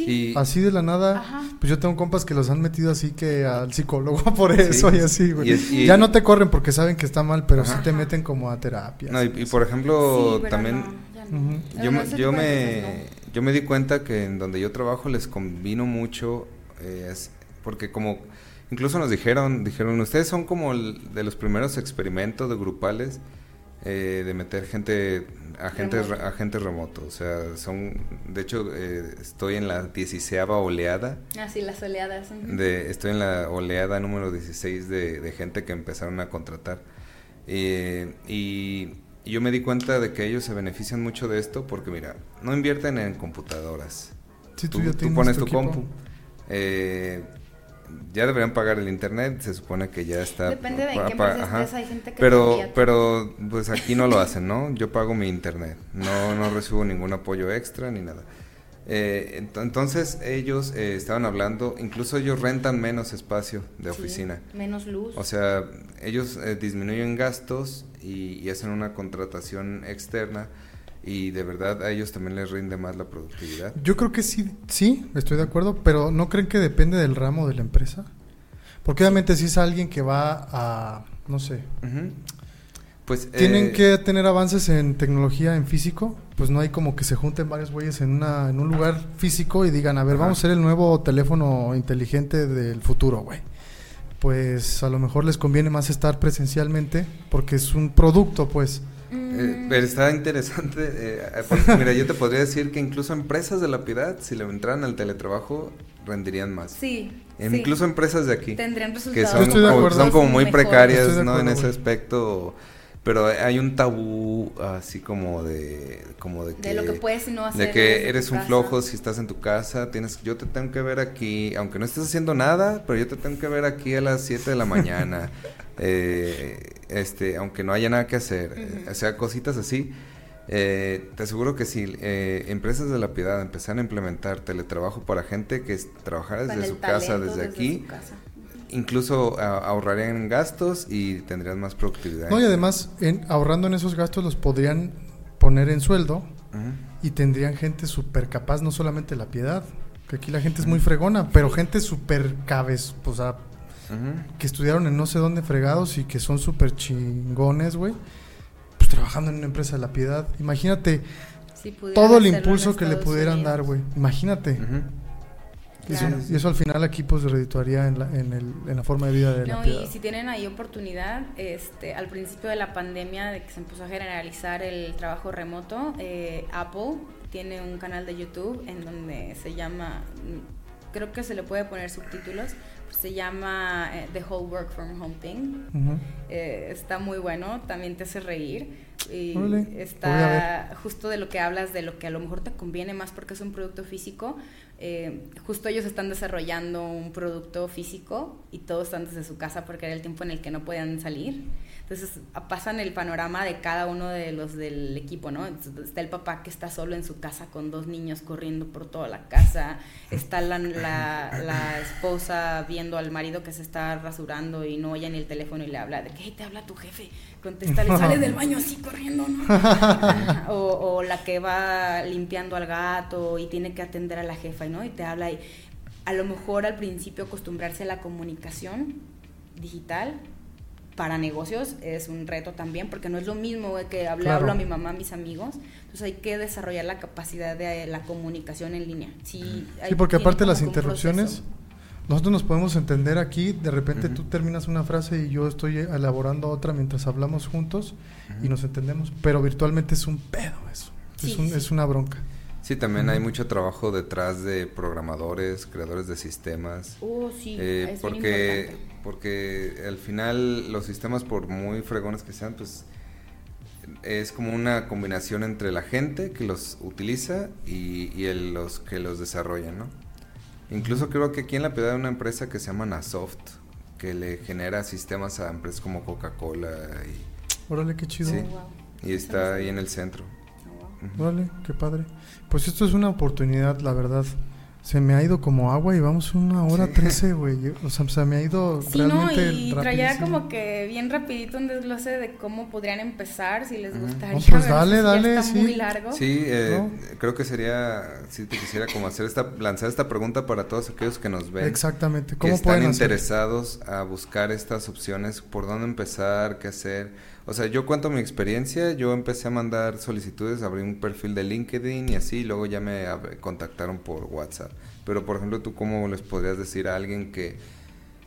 [SPEAKER 3] Sí.
[SPEAKER 2] Y-
[SPEAKER 4] Así de la nada,
[SPEAKER 3] Ajá.
[SPEAKER 4] pues yo tengo compas que los han metido así que al psicólogo por eso
[SPEAKER 2] Sí.
[SPEAKER 4] y así, güey.
[SPEAKER 2] Y es- y-
[SPEAKER 4] ya no te corren porque saben que está mal, pero sí
[SPEAKER 2] Ajá.
[SPEAKER 4] te meten como a terapia.
[SPEAKER 2] No, y, y por ejemplo,
[SPEAKER 3] Sí, pero
[SPEAKER 2] también
[SPEAKER 3] no, no.
[SPEAKER 2] Yo, me, yo, me, yo me di cuenta que en donde yo trabajo les combino mucho, eh, es- porque como incluso nos dijeron, dijeron, ustedes son como el- de los primeros experimentos de grupales eh, de meter gente, agentes,
[SPEAKER 3] Remoto.
[SPEAKER 2] agentes remotos, o sea, son, de hecho, eh, estoy en la 16 oleada.
[SPEAKER 3] Ah, sí, las oleadas.
[SPEAKER 2] De, estoy en la oleada número 16 de, de gente que empezaron a contratar. Eh, y, y yo me di cuenta de que ellos se benefician mucho de esto porque, mira, no invierten en computadoras.
[SPEAKER 4] Sí,
[SPEAKER 2] tú,
[SPEAKER 4] tú ya
[SPEAKER 2] tú pones
[SPEAKER 4] tu
[SPEAKER 2] tu
[SPEAKER 4] equipo.
[SPEAKER 2] compu. Eh, ya deberían pagar el internet, se supone que ya está.
[SPEAKER 3] Depende de en qué
[SPEAKER 2] pa-
[SPEAKER 3] empresa
[SPEAKER 2] ajá.
[SPEAKER 3] estés, hay gente que
[SPEAKER 2] Pero,
[SPEAKER 3] te
[SPEAKER 2] pero, pues aquí no lo hacen, ¿no? Yo pago mi internet, no, no recibo ningún apoyo extra ni nada. Eh, ent- entonces ellos eh, estaban hablando, incluso ellos rentan menos espacio de
[SPEAKER 3] Sí,
[SPEAKER 2] oficina.
[SPEAKER 3] Menos luz.
[SPEAKER 2] O sea, ellos eh, disminuyen gastos y, y hacen una contratación externa y de verdad a ellos también les rinde más la productividad.
[SPEAKER 4] Yo creo que sí, sí, estoy de acuerdo, pero ¿no creen que depende del ramo de la empresa? Porque obviamente si es alguien que va a, no sé.
[SPEAKER 2] Pues
[SPEAKER 4] tienen
[SPEAKER 2] eh,
[SPEAKER 4] que tener avances en tecnología, en físico, pues no hay como que se junten varios güeyes en, una, en un lugar físico y digan, a ver, vamos a hacer el nuevo teléfono inteligente del futuro, güey. Pues a lo mejor les conviene más estar presencialmente porque es un producto, pues.
[SPEAKER 2] Eh,
[SPEAKER 3] Mm,
[SPEAKER 2] pero está interesante, eh, porque, mira, yo te podría decir que incluso empresas de la piedad, si le entraran al teletrabajo, rendirían más.
[SPEAKER 3] sí,
[SPEAKER 2] En-
[SPEAKER 3] sí.
[SPEAKER 2] Incluso empresas de aquí,
[SPEAKER 3] tendrían
[SPEAKER 2] que
[SPEAKER 3] resultados.
[SPEAKER 2] son,
[SPEAKER 4] Yo estoy de
[SPEAKER 2] como,
[SPEAKER 4] acuerdo.
[SPEAKER 2] son como muy precarias, ¿no? En ese aspecto, pero hay un tabú así como de, como de que,
[SPEAKER 3] De lo que puedes y no hacer.
[SPEAKER 2] de que eres un
[SPEAKER 3] casa.
[SPEAKER 2] flojo si estás en tu casa, tienes, yo te tengo que ver aquí, aunque no estés haciendo nada, pero yo te tengo que ver aquí a las 7 de la mañana, eh, este, aunque no haya nada que hacer, eh, o sea, cositas así. Eh, te aseguro que si eh, empresas de la piedad empezaran a implementar teletrabajo para gente que es- trabajara desde su casa, desde aquí,
[SPEAKER 3] su casa.
[SPEAKER 2] incluso a- ahorrarían gastos y tendrían más productividad.
[SPEAKER 4] No, y además, en, ahorrando en esos gastos los podrían poner en sueldo y tendrían gente súper capaz, no solamente la piedad, que aquí la gente es muy fregona, pero gente súper cabez, o sea, Que estudiaron en no sé dónde fregados y que son súper chingones, güey, pues trabajando en una empresa de la piedad. Imagínate todo el impulso que le pudieran dar, güey. Imagínate. Y eso-
[SPEAKER 3] Claro.
[SPEAKER 4] Y eso al final aquí pues redituaría en la, en, el, en la forma de vida de la
[SPEAKER 3] No,
[SPEAKER 4] piedad.
[SPEAKER 3] y si tienen ahí oportunidad, este, al principio de la pandemia, de que se empezó a generalizar el trabajo remoto, eh, Apple tiene un canal de YouTube en donde se llama, creo que se le puede poner subtítulos, se llama eh, The Whole Work from Home Thing. Eh, está muy bueno, también te hace reír. Y
[SPEAKER 4] Órale,
[SPEAKER 3] está justo de lo que hablas, de lo que a lo mejor te conviene más porque es un producto físico. Eh, justo ellos están desarrollando un producto físico y todos están desde su casa porque era el tiempo en el que no podían salir. Entonces pasan el panorama de cada uno de los del equipo, ¿no? Entonces, está el papá que está solo en su casa con dos niños corriendo por toda la casa, está la, la- la esposa viendo al marido que se está rasurando y no oye ni el teléfono y le habla de que "Hey, te habla tu jefe, contéstale, sale del baño así corriendo, ¿no? O, o la que va limpiando al gato y tiene que atender a la jefa, ¿no? Y te habla y a lo mejor al principio acostumbrarse a la comunicación digital para negocios es un reto también, porque no es lo mismo que
[SPEAKER 4] Claro.
[SPEAKER 3] hablo a mi mamá, a mis amigos. Entonces hay que desarrollar la capacidad de la comunicación en línea. Sí, hay-
[SPEAKER 4] Sí, porque aparte las interrupciones,
[SPEAKER 3] proceso.
[SPEAKER 4] Nosotros nos podemos entender aquí, de repente tú terminas una frase y yo estoy elaborando otra mientras hablamos juntos y nos entendemos, pero virtualmente es un pedo eso,
[SPEAKER 3] Sí,
[SPEAKER 4] es, un-
[SPEAKER 3] sí.
[SPEAKER 4] es una bronca.
[SPEAKER 2] Sí, también hay mucho trabajo detrás de programadores, creadores de sistemas.
[SPEAKER 3] Oh, sí,
[SPEAKER 2] Eh,
[SPEAKER 3] es
[SPEAKER 2] porque, porque al final los sistemas, por muy fregones que sean, pues es como una combinación entre la gente que los utiliza y, y el- los que los desarrollan, ¿no? Incluso creo que aquí en la piedad hay una empresa que se llama Nasoft, que le genera sistemas a empresas como Coca-Cola y,
[SPEAKER 4] Órale, qué chido.
[SPEAKER 2] Sí.
[SPEAKER 3] Oh, wow.
[SPEAKER 2] y está ahí en el centro.
[SPEAKER 3] Oh, wow.
[SPEAKER 4] Órale, qué padre. Pues esto es una oportunidad, la verdad. Se me ha ido como agua y vamos una hora
[SPEAKER 2] Sí.
[SPEAKER 4] trece, güey. O sea, se me ha ido
[SPEAKER 3] Sí, no, y traía como que bien rapidito un desglose de cómo podrían empezar, si les gustaría.
[SPEAKER 4] No, pues dale,
[SPEAKER 3] si
[SPEAKER 4] dale,
[SPEAKER 3] está
[SPEAKER 4] sí.
[SPEAKER 3] muy largo.
[SPEAKER 2] Sí, eh,
[SPEAKER 4] ¿No?
[SPEAKER 2] creo que sería, si te quisiera como hacer esta, lanzar esta pregunta para todos aquellos que nos ven.
[SPEAKER 4] Exactamente.
[SPEAKER 2] que
[SPEAKER 4] ¿Cómo
[SPEAKER 2] están
[SPEAKER 4] pueden hacer?
[SPEAKER 2] interesados a buscar estas opciones, por dónde empezar, qué hacer. O sea, yo cuento mi experiencia, yo empecé a mandar solicitudes, abrí un perfil de LinkedIn y así, luego ya me contactaron por WhatsApp. Pero, por ejemplo, ¿tú cómo les podrías decir a alguien que,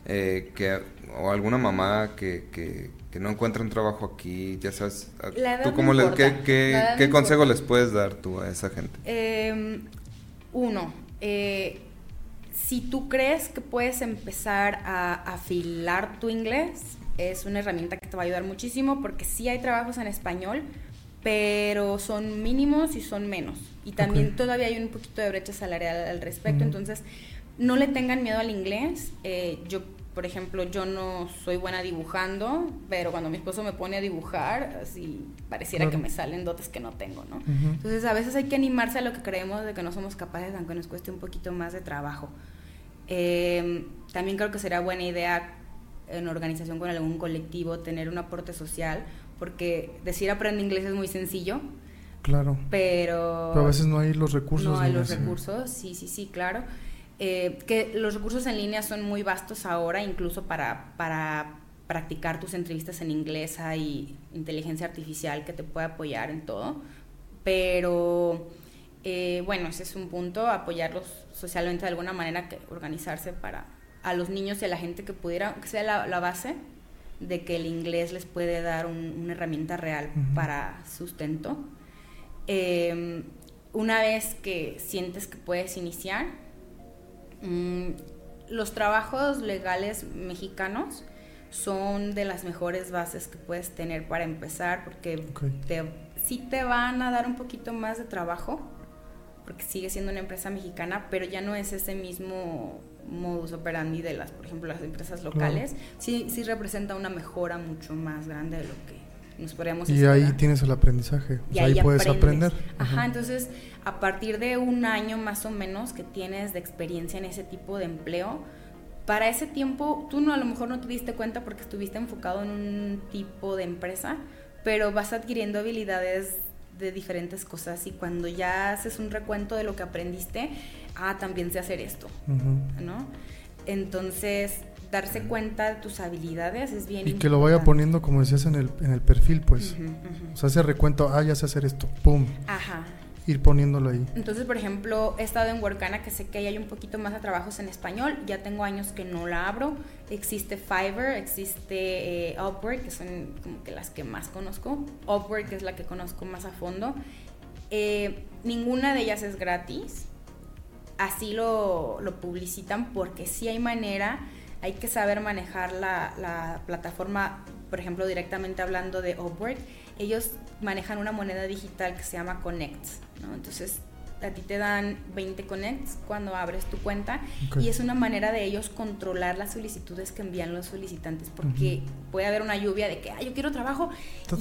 [SPEAKER 2] eh, que o alguna mamá que, que, que no encuentra un trabajo aquí, ya sabes,
[SPEAKER 3] La
[SPEAKER 2] ¿tú cómo le- qué, qué-
[SPEAKER 3] la
[SPEAKER 2] consejo
[SPEAKER 3] importa.
[SPEAKER 2] les puedes dar tú a esa gente?
[SPEAKER 3] Eh, uno, eh, si tú crees que puedes empezar a afilar tu inglés, es una herramienta que te va a ayudar muchísimo porque sí hay trabajos en español, pero son mínimos y son menos. Y también
[SPEAKER 4] Ok.
[SPEAKER 3] todavía hay un poquito de brecha salarial al respecto,
[SPEAKER 4] Ujú.
[SPEAKER 3] entonces no le tengan miedo al inglés. Eh, yo, por ejemplo, yo no soy buena dibujando, pero cuando mi esposo me pone a dibujar, así pareciera
[SPEAKER 4] Claro.
[SPEAKER 3] que me salen dotes que no tengo, ¿no?
[SPEAKER 4] Ujú.
[SPEAKER 3] Entonces a veces hay que animarse a lo que creemos de que no somos capaces, aunque nos cueste un poquito más de trabajo. Eh, también creo que sería buena idea en organización con algún colectivo tener un aporte social, porque decir aprende inglés es muy sencillo,
[SPEAKER 4] Claro.
[SPEAKER 3] pero,
[SPEAKER 4] Pero a veces no hay los recursos.
[SPEAKER 3] no hay los recursos, sí, sí, sí, claro. Eh, que los recursos en línea son muy vastos ahora, incluso para, para practicar tus entrevistas en inglés hay inteligencia artificial que te puede apoyar en todo, pero eh, bueno, ese es un punto, apoyarlos socialmente de alguna manera, que organizarse para a los niños y a la gente que pudiera, que sea la, la base de que el inglés les puede dar un- una herramienta real para sustento. Eh, una vez que sientes que puedes iniciar, mm, los trabajos legales mexicanos son de las mejores bases que puedes tener para empezar porque
[SPEAKER 4] Ok.
[SPEAKER 3] te, sí te van a dar un poquito más de trabajo porque sigue siendo una empresa mexicana, pero ya no es ese mismo modus operandi de las, por ejemplo, las empresas locales. Sí, sí representa una mejora mucho más grande de lo que nos podríamos
[SPEAKER 4] Y
[SPEAKER 3] esperar.
[SPEAKER 4] ahí tienes el aprendizaje.
[SPEAKER 3] Y
[SPEAKER 4] O sea, ahí, puedes
[SPEAKER 3] aprendes.
[SPEAKER 4] aprender.
[SPEAKER 3] Ajá,
[SPEAKER 4] Ujú.
[SPEAKER 3] entonces a partir de un año más o menos que tienes de experiencia en ese tipo de empleo, para ese tiempo tú no a lo mejor no te diste cuenta porque estuviste enfocado en un tipo de empresa, pero vas adquiriendo habilidades de diferentes cosas y cuando ya haces un recuento de lo que aprendiste, ah, también sé hacer esto. ¿no? Entonces, darse cuenta de tus habilidades es bien
[SPEAKER 4] Y que lo vaya poniendo, como decías, en el, en el perfil, pues. O sea, ese recuento, ah, ya sé hacer esto, pum.
[SPEAKER 3] Ajá.
[SPEAKER 4] Ir poniéndolo ahí.
[SPEAKER 3] Entonces, por ejemplo, he estado en Workana, que sé que ahí hay un poquito más de trabajos en español. Ya tengo años que no la abro. Existe Fiverr, existe eh, Upwork, que son como que las que más conozco. Upwork es la que conozco más a fondo. Eh, ninguna de ellas es gratis. Así lo, lo, publicitan porque sí hay manera, hay que saber manejar la, la plataforma, por ejemplo, directamente hablando de Upwork. Ellos manejan una moneda digital que se llama Connect, ¿no? Entonces a ti te dan 20 connects cuando abres tu cuenta y es una manera de ellos controlar las solicitudes que envían los solicitantes porque puede haber una lluvia de que ah, yo quiero trabajo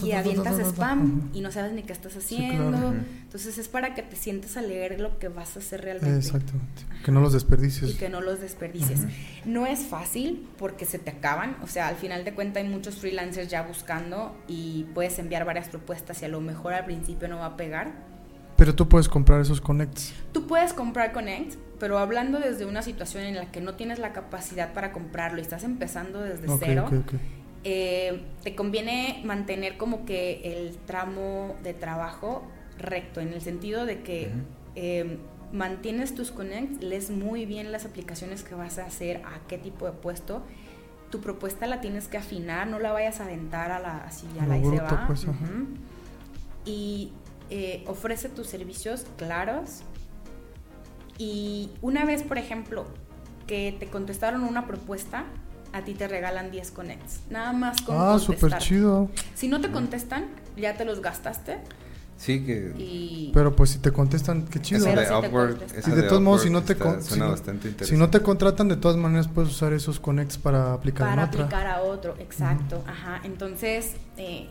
[SPEAKER 3] y avientas spam y no sabes ni qué estás haciendo. Entonces es para que te sientes a leer lo que vas a hacer realmente.
[SPEAKER 4] Exactamente que no los desperdicies.
[SPEAKER 3] Y que no los desperdicies. No es fácil porque se te acaban. O sea al final de cuentas hay muchos freelancers ya buscando y puedes enviar varias propuestas y a lo mejor al principio no va a pegar
[SPEAKER 4] pero tú puedes comprar esos connects.
[SPEAKER 3] Tú puedes comprar connects, pero hablando desde una situación en la que no tienes la capacidad para comprarlo y estás empezando desde cero, eh, te conviene mantener como que el tramo de trabajo recto, en el sentido de que em, mantienes tus connects, lees muy bien las aplicaciones que vas a hacer, a qué tipo de puesto. Tu propuesta la tienes que afinar, no la vayas a aventar a la, así a la y se va. Pues, y eh, ofrece tus servicios claros y una vez, por ejemplo, que te contestaron una propuesta, a ti te regalan 10 connects. Nada más con
[SPEAKER 4] Ah, súper chido.
[SPEAKER 3] Si no te contestan, ya te los gastaste.
[SPEAKER 2] Sí, que...
[SPEAKER 4] Pero pues si te contestan, qué chido.
[SPEAKER 2] de
[SPEAKER 4] de, todos modos, si no, te si, no, te contratan, de todas maneras puedes usar esos connects para aplicar
[SPEAKER 3] para aplicar a otro, exacto. Ajá. Entonces, eh,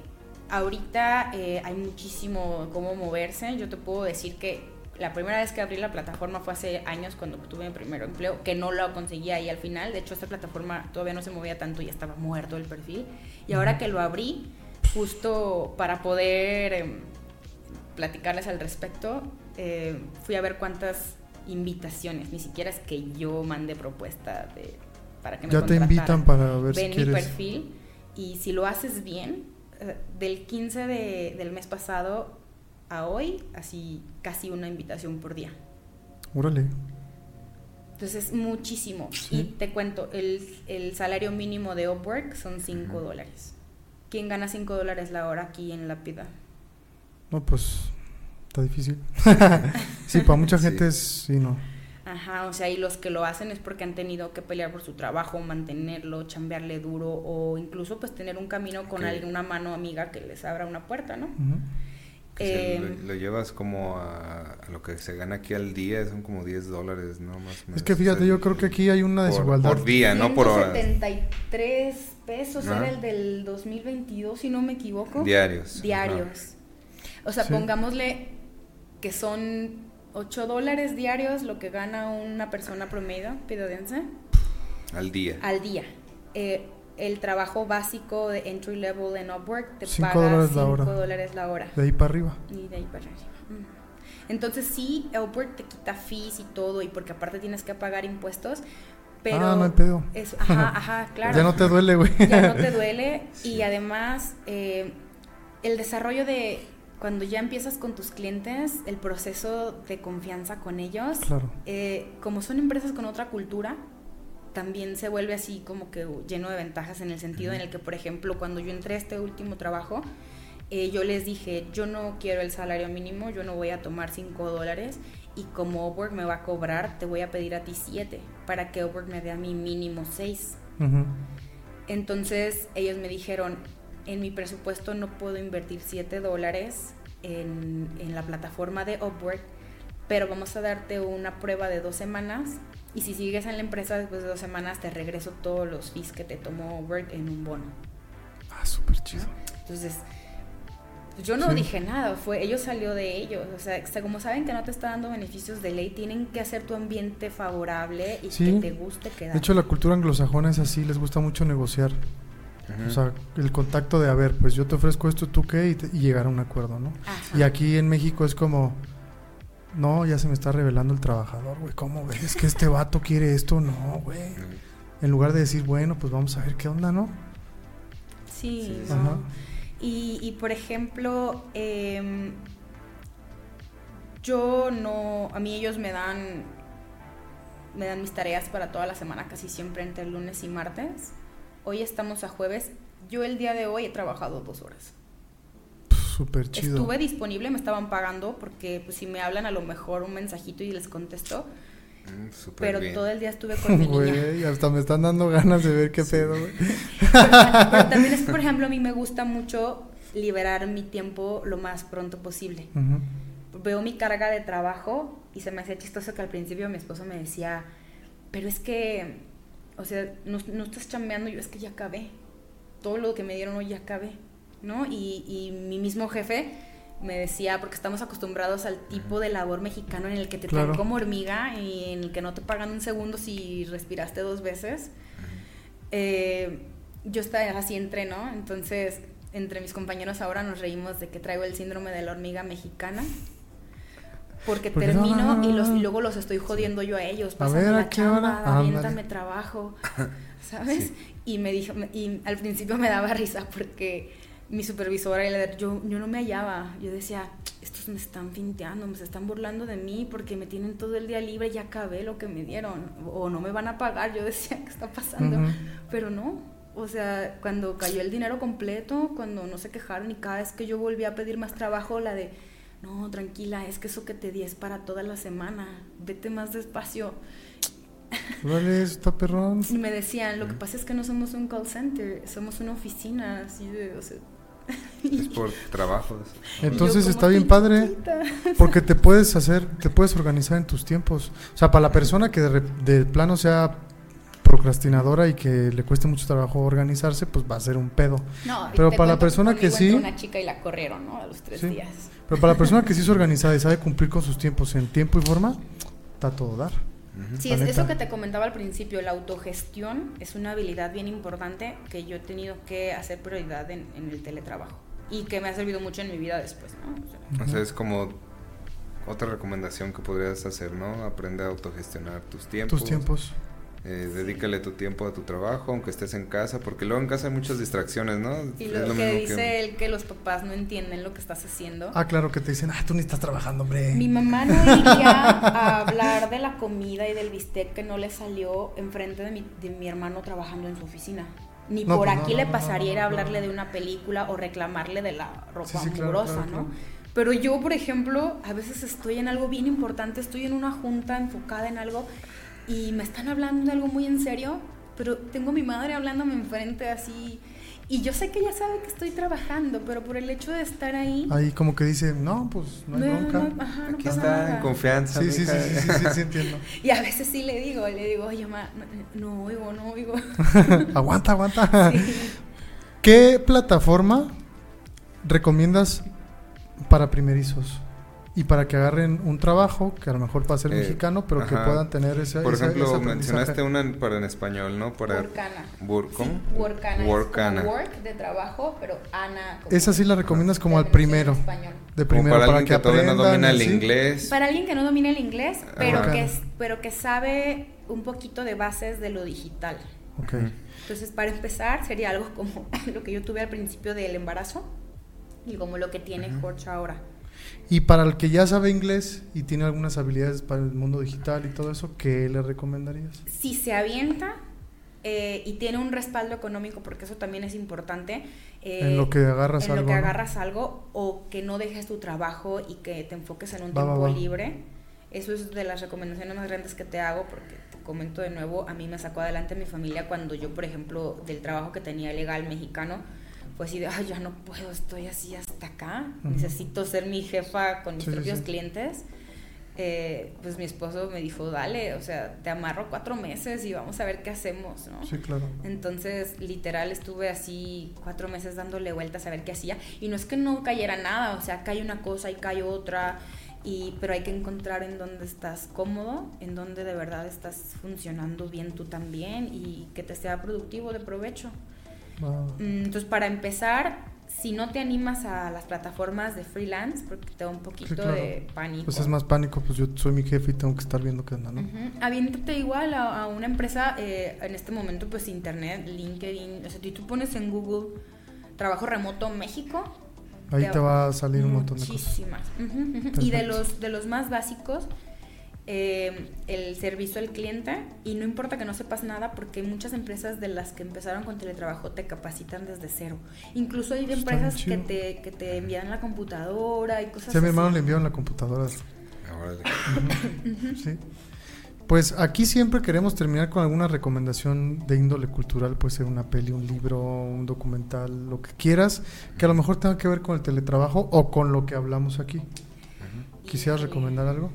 [SPEAKER 3] ahorita eh, hay muchísimo cómo moverse. Yo te puedo decir que la primera vez que abrí la plataforma fue hace años cuando tuve mi primer empleo, que no lo conseguí ahí al final. De hecho, esta plataforma todavía no se movía tanto y estaba muerto el perfil. Y ahora que lo abrí, justo para poder em, platicarles al respecto, eh, fui a ver cuántas invitaciones, ni siquiera es que yo mande propuesta de, para que me
[SPEAKER 4] Ya te invitan para ver
[SPEAKER 3] Ven mi perfil y si lo haces bien, eh, del 15 de, del mes pasado a hoy, así casi una invitación por día.
[SPEAKER 4] Órale.
[SPEAKER 3] Entonces, muchísimo. Y te cuento, el, salario mínimo de Upwork son 5 dólares. ¿Quién gana 5 dólares la hora aquí en La Pida?
[SPEAKER 4] No, pues está difícil. sí, para mucha gente es, sí, no.
[SPEAKER 3] Ajá, o sea, y los que lo hacen es porque han tenido que pelear por su trabajo, mantenerlo, chambearle duro o incluso pues tener un camino con alguna mano amiga que les abra una puerta, ¿no?
[SPEAKER 2] Eh, lo, llevas como a, lo que se gana aquí al día, son como 10 dólares, ¿no? Más
[SPEAKER 4] Es que fíjate, yo creo que aquí hay una desigualdad.
[SPEAKER 2] Por día, no por hora.
[SPEAKER 3] 73 pesos era el del 2022, si no me equivoco.
[SPEAKER 2] Diarios.
[SPEAKER 3] Diarios. O sea, pongámosle que son 8 dólares diarios lo que gana una persona promedio pidodense.
[SPEAKER 2] Al día.
[SPEAKER 3] Al día. Eh, el trabajo básico de entry level en Upwork te paga 5 dólares la hora.
[SPEAKER 4] De ahí para arriba.
[SPEAKER 3] Y de ahí para arriba. Entonces sí, Upwork te quita fees y todo, y porque aparte tienes que pagar impuestos, pero...
[SPEAKER 4] Ah, no hay pedo.
[SPEAKER 3] ajá, ajá, claro.
[SPEAKER 4] Ya no te duele, güey.
[SPEAKER 3] Ya no te duele, y además eh, el desarrollo de cuando ya empiezas con tus clientes, el proceso de confianza con ellos, eh, como son empresas con otra cultura, también se vuelve así como que lleno de ventajas en el sentido en el que, por ejemplo, cuando yo entré a este último trabajo, eh, yo les dije, yo no quiero el salario mínimo, yo no voy a tomar 5 dólares y como Upwork me va a cobrar, te voy a pedir a ti 7 para que Upwork me dé a mí mínimo 6. Entonces ellos me dijeron, en mi presupuesto no puedo invertir 7 dólares en, la plataforma de Upwork, pero vamos a darte una prueba de dos semanas y si sigues en la empresa después de dos semanas te regreso todos los fees que te tomó Upwork en un bono.
[SPEAKER 4] Ah, súper chido.
[SPEAKER 3] Entonces, yo no dije nada, fue ellos salió de ellos, o sea, como saben que no te está dando beneficios de ley, tienen que hacer tu ambiente favorable y que te guste quedar.
[SPEAKER 4] De hecho, la cultura anglosajona es así, les gusta mucho negociar. O sea, el contacto de, a ver, pues yo te ofrezco esto, tú qué, y, llegar a un acuerdo, ¿no? Y aquí en México es como, no, ya se me está revelando el trabajador, güey, ¿cómo ves que este vato quiere esto? No, güey. En lugar de decir, bueno, pues vamos a ver qué onda, ¿no?
[SPEAKER 3] Sí, Y, y, por ejemplo, em, Yo no, a mí ellos me dan, me dan mis tareas para toda la semana, casi siempre entre lunes y martes. Hoy estamos a jueves. Yo el día de hoy he trabajado dos horas.
[SPEAKER 4] Súper chido.
[SPEAKER 3] Estuve disponible, me estaban pagando porque pues, si me hablan a lo mejor un mensajito y les contesto.
[SPEAKER 2] Mm, súper
[SPEAKER 3] Pero
[SPEAKER 2] bien.
[SPEAKER 3] todo el día estuve con mi niña.
[SPEAKER 4] Güey, hasta me están dando ganas de ver qué
[SPEAKER 3] Sí.
[SPEAKER 4] pedo, güey.
[SPEAKER 3] Pero también es, por ejemplo, a mí me gusta mucho liberar mi tiempo lo más pronto posible. Veo mi carga de trabajo y se me hacía chistoso que al principio mi esposo me decía, pero es que, o sea, no, no estás chambeando, yo es que ya acabé. Todo lo que me dieron hoy ya acabé, ¿no? Y, y mi mismo jefe me decía, porque estamos acostumbrados al tipo de labor mexicano en el que te
[SPEAKER 4] Claro.
[SPEAKER 3] traen como hormiga y en el que no te pagan un segundo si respiraste dos veces. Eh, yo estaba así entreno, entonces entre mis compañeros ahora nos reímos de que traigo el síndrome de la hormiga mexicana. Porque
[SPEAKER 4] Porque
[SPEAKER 3] termino
[SPEAKER 4] no.
[SPEAKER 3] y, los, y luego los estoy jodiendo yo a ellos. Pásame
[SPEAKER 4] ver, ¿a qué
[SPEAKER 3] chamba,
[SPEAKER 4] hora?
[SPEAKER 3] Trabajo, ¿sabes? Y me dijo, y al principio me daba risa porque mi supervisora, y la- yo, yo no me hallaba. Yo decía, estos me están finteando, me se están burlando de mí porque me tienen todo el día libre, ya acabé lo que me dieron. O no me van a pagar. Yo decía, ¿qué está pasando? Pero no. O sea, cuando cayó el dinero completo, cuando no se quejaron y cada vez que yo volví a pedir más trabajo, la de, no, tranquila, es que eso que te di es para toda la semana, vete más despacio.
[SPEAKER 4] Eso está perrón.
[SPEAKER 3] Y me decían, lo que pasa es que no somos un call center, somos una oficina, así de, o sea...
[SPEAKER 2] Es por trabajos.
[SPEAKER 4] Entonces está bien padre. Porque te puedes hacer, te puedes organizar en tus tiempos. O sea, para la persona que de, re- de plano sea procrastinadora y que le cueste mucho trabajo organizarse, pues va a ser un pedo.
[SPEAKER 3] No,
[SPEAKER 4] Pero para la persona que sí-
[SPEAKER 3] una chica y la corrieron, ¿no? A los tres
[SPEAKER 4] Sí.
[SPEAKER 3] días.
[SPEAKER 4] Pero para la persona que sí es organizada y sabe cumplir con sus tiempos en tiempo y forma, está todo dar.
[SPEAKER 3] Sí, es eso que te comentaba al principio, la autogestión es una habilidad bien importante que yo he tenido que hacer prioridad en, en el teletrabajo y que me ha servido mucho en mi vida después, ¿no? O sea,
[SPEAKER 2] O sea, es como otra recomendación que podrías hacer, ¿no? Aprende a autogestionar tus tiempos.
[SPEAKER 4] Tus tiempos.
[SPEAKER 2] Eh, dedícale tu tiempo a tu trabajo, aunque estés en casa, porque luego en casa hay muchas distracciones, ¿no?
[SPEAKER 3] y
[SPEAKER 2] Es
[SPEAKER 3] lo,
[SPEAKER 2] lo
[SPEAKER 3] que
[SPEAKER 2] mismo
[SPEAKER 3] dice él que los papás no entienden lo que estás haciendo.
[SPEAKER 4] Ah, claro que te dicen, ah, tú ni estás trabajando, hombre.
[SPEAKER 3] Mi mamá no iría a hablar de la comida y del bistec que no le salió enfrente de mi, de mi hermano trabajando en su oficina. Ni
[SPEAKER 4] No,
[SPEAKER 3] por
[SPEAKER 4] pues
[SPEAKER 3] aquí
[SPEAKER 4] no,
[SPEAKER 3] le
[SPEAKER 4] no,
[SPEAKER 3] pasaría
[SPEAKER 4] no,
[SPEAKER 3] ir a hablarle
[SPEAKER 4] no.
[SPEAKER 3] de una película o reclamarle de la ropa
[SPEAKER 4] Sí, sí, claro,
[SPEAKER 3] mugrosa,
[SPEAKER 4] claro,
[SPEAKER 3] ¿no?
[SPEAKER 4] claro.
[SPEAKER 3] Pero yo, por ejemplo, a veces estoy en algo bien importante, estoy en una junta enfocada en algo y me están hablando de algo muy en serio, pero tengo a mi madre hablándome enfrente así. Y yo sé que ella sabe que estoy trabajando, pero por el hecho de estar ahí...
[SPEAKER 4] Ahí como que dice, no, pues no hay
[SPEAKER 3] no,
[SPEAKER 4] bronca.
[SPEAKER 3] no, ajá, no
[SPEAKER 2] Aquí
[SPEAKER 3] pasa
[SPEAKER 2] está
[SPEAKER 3] nada.
[SPEAKER 2] en confianza.
[SPEAKER 4] sí, sí, sí, sí, sí, sí, sí, entiendo.
[SPEAKER 3] Y a veces sí le digo, le digo, oye, ma, no, no oigo, no oigo.
[SPEAKER 4] aguanta, aguanta.
[SPEAKER 3] Sí.
[SPEAKER 4] ¿Qué plataforma recomiendas para primerizos? Y para que agarren un trabajo, que a lo mejor va a ser
[SPEAKER 2] Eh,
[SPEAKER 4] mexicano, pero que
[SPEAKER 2] ajá.
[SPEAKER 4] puedan tener ese
[SPEAKER 2] Por ejemplo, mencionaste una para en español, ¿no? Para
[SPEAKER 3] Workana.
[SPEAKER 2] Wor- ¿Cómo?
[SPEAKER 3] Sí, Workana.
[SPEAKER 2] Workana.
[SPEAKER 3] Es como work de trabajo, pero Ana. como
[SPEAKER 4] Esa sí la recomiendas como al primero. De
[SPEAKER 2] Como
[SPEAKER 4] primero,
[SPEAKER 2] para
[SPEAKER 4] para,
[SPEAKER 2] alguien que,
[SPEAKER 4] que,
[SPEAKER 2] todavía no domina el
[SPEAKER 4] ¿sí?
[SPEAKER 2] inglés.
[SPEAKER 3] Para alguien que no domina el inglés, pero
[SPEAKER 2] Ajá.
[SPEAKER 3] que, pero que sabe un poquito de bases de lo digital.
[SPEAKER 4] Ok.
[SPEAKER 2] Ujú.
[SPEAKER 3] Entonces, para empezar, sería algo como lo que yo tuve al principio del embarazo y como lo que tiene Jorge ahora.
[SPEAKER 4] Y para el que ya sabe inglés y tiene algunas habilidades para el mundo digital y todo eso, ¿qué le recomendarías?
[SPEAKER 3] si se avienta eh, y tiene un respaldo económico, porque eso también es importante. eh,
[SPEAKER 4] en lo que agarras
[SPEAKER 3] en
[SPEAKER 4] algo.
[SPEAKER 3] lo que
[SPEAKER 4] ¿no?
[SPEAKER 3] agarras algo o que no dejes tu trabajo y que te enfoques en un
[SPEAKER 4] Va, va,
[SPEAKER 3] tiempo
[SPEAKER 4] va.
[SPEAKER 3] libre. Eso es de las recomendaciones más grandes que te hago porque te comento de nuevo, a mí me sacó adelante mi familia cuando yo, por ejemplo, del trabajo que tenía legal mexicano, pues así de, ay, ya no puedo, estoy así hasta acá,
[SPEAKER 4] Ujú.
[SPEAKER 3] necesito ser mi jefa con mis
[SPEAKER 4] sí,
[SPEAKER 3] propios
[SPEAKER 4] sí.
[SPEAKER 3] clientes. Eh, pues mi esposo me dijo, dale, o sea, te amarro cuatro meses y vamos a ver qué hacemos, ¿no?
[SPEAKER 4] Sí, claro.
[SPEAKER 3] Entonces, literal, estuve así cuatro meses dándole vueltas a ver qué hacía. Y no es que no cayera nada, o sea, cae una cosa y cae otra. Y, pero hay que encontrar en dónde estás cómodo, en dónde de verdad estás funcionando bien tú también y que te sea productivo, de provecho. Mm, Entonces, para empezar, si no te animas a las plataformas de freelance, porque te da un poquito
[SPEAKER 4] claro.
[SPEAKER 3] de pánico.
[SPEAKER 4] Pues es más pánico, pues yo soy mi jefe y tengo que estar viendo qué onda, ¿no?
[SPEAKER 3] Ujú. Aviéntate igual a, a una empresa, eh, en este momento pues internet, LinkedIn, o sea, si tú pones en Google trabajo remoto México
[SPEAKER 4] Ahí te va a salir un montón de cosas.
[SPEAKER 3] Muchísimas. Y de los, de los más básicos, eh, el servicio al cliente. Y no importa que no sepas nada, porque muchas empresas de las que empezaron con teletrabajo te capacitan desde cero. Incluso hay
[SPEAKER 4] Está
[SPEAKER 3] empresas que te, que te envían la computadora y cosas
[SPEAKER 4] Sí, a mi
[SPEAKER 3] así.
[SPEAKER 4] hermano le enviaron la computadora.
[SPEAKER 2] Ahora,
[SPEAKER 4] Sí. Pues aquí siempre queremos terminar con alguna recomendación de índole cultural, puede ser una peli, un libro, un documental, lo que quieras, que a lo mejor tenga que ver con el teletrabajo o con lo que hablamos aquí. ¿Quisieras recomendar algo?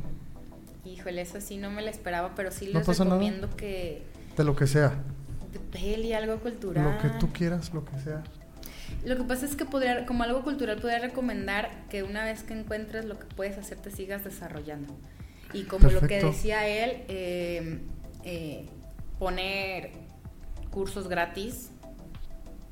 [SPEAKER 3] Híjole, eso sí no me lo esperaba, pero sí
[SPEAKER 4] No
[SPEAKER 3] les
[SPEAKER 4] nada.
[SPEAKER 3] recomiendo que
[SPEAKER 4] De lo que sea.
[SPEAKER 3] de peli, algo cultural.
[SPEAKER 4] Lo que tú quieras, lo que sea.
[SPEAKER 3] Lo que pasa es que podría, como algo cultural, podría recomendar que una vez que encuentres lo que puedes hacer, te sigas desarrollando. Y como lo que decía él, eh, eh, poner cursos gratis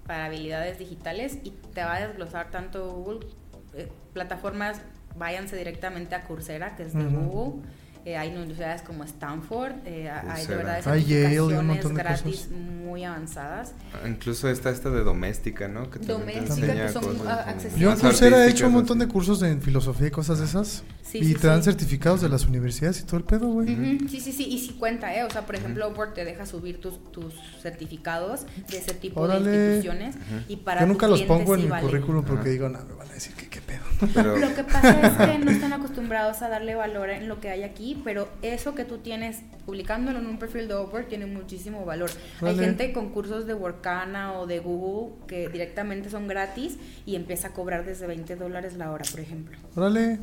[SPEAKER 3] para habilidades digitales y te va a desglosar tanto Google, eh, plataformas, váyanse directamente a Coursera, que es de. Google. Eh, hay universidades como Stanford, eh, hay de verdad
[SPEAKER 4] Hay Yale y un
[SPEAKER 3] certificaciones
[SPEAKER 4] montón de
[SPEAKER 3] gratis
[SPEAKER 4] cosas.
[SPEAKER 3] muy avanzadas.
[SPEAKER 2] Incluso está esta de doméstica, ¿no? Que
[SPEAKER 3] Doméstica, que son,
[SPEAKER 2] cosas
[SPEAKER 3] ah,
[SPEAKER 2] como
[SPEAKER 3] accesibles.
[SPEAKER 4] Yo en Coursera he hecho un montón de cursos en filosofía y cosas de esas.
[SPEAKER 3] Sí,
[SPEAKER 4] y
[SPEAKER 3] sí,
[SPEAKER 4] te dan
[SPEAKER 3] sí.
[SPEAKER 4] certificados de las universidades y todo el pedo, güey.
[SPEAKER 3] Ujú, Sí, sí, sí, y sí cuenta, ¿eh? O sea, por ejemplo, Upwork te deja subir tus, tus certificados de ese tipo
[SPEAKER 4] Órale.
[SPEAKER 3] de instituciones y para
[SPEAKER 4] Yo nunca los pongo en mi
[SPEAKER 3] vale.
[SPEAKER 4] currículum porque digo, no, me van a decir que qué pedo.
[SPEAKER 2] Pero,
[SPEAKER 3] Lo que pasa es que no están acostumbrados a darle valor en lo que hay aquí, pero eso que tú tienes publicándolo en un perfil de Upwork tiene muchísimo valor. Hay gente con cursos de Workana o de Google que directamente son gratis y empieza a cobrar desde 20 dólares la hora, por ejemplo.
[SPEAKER 4] Órale.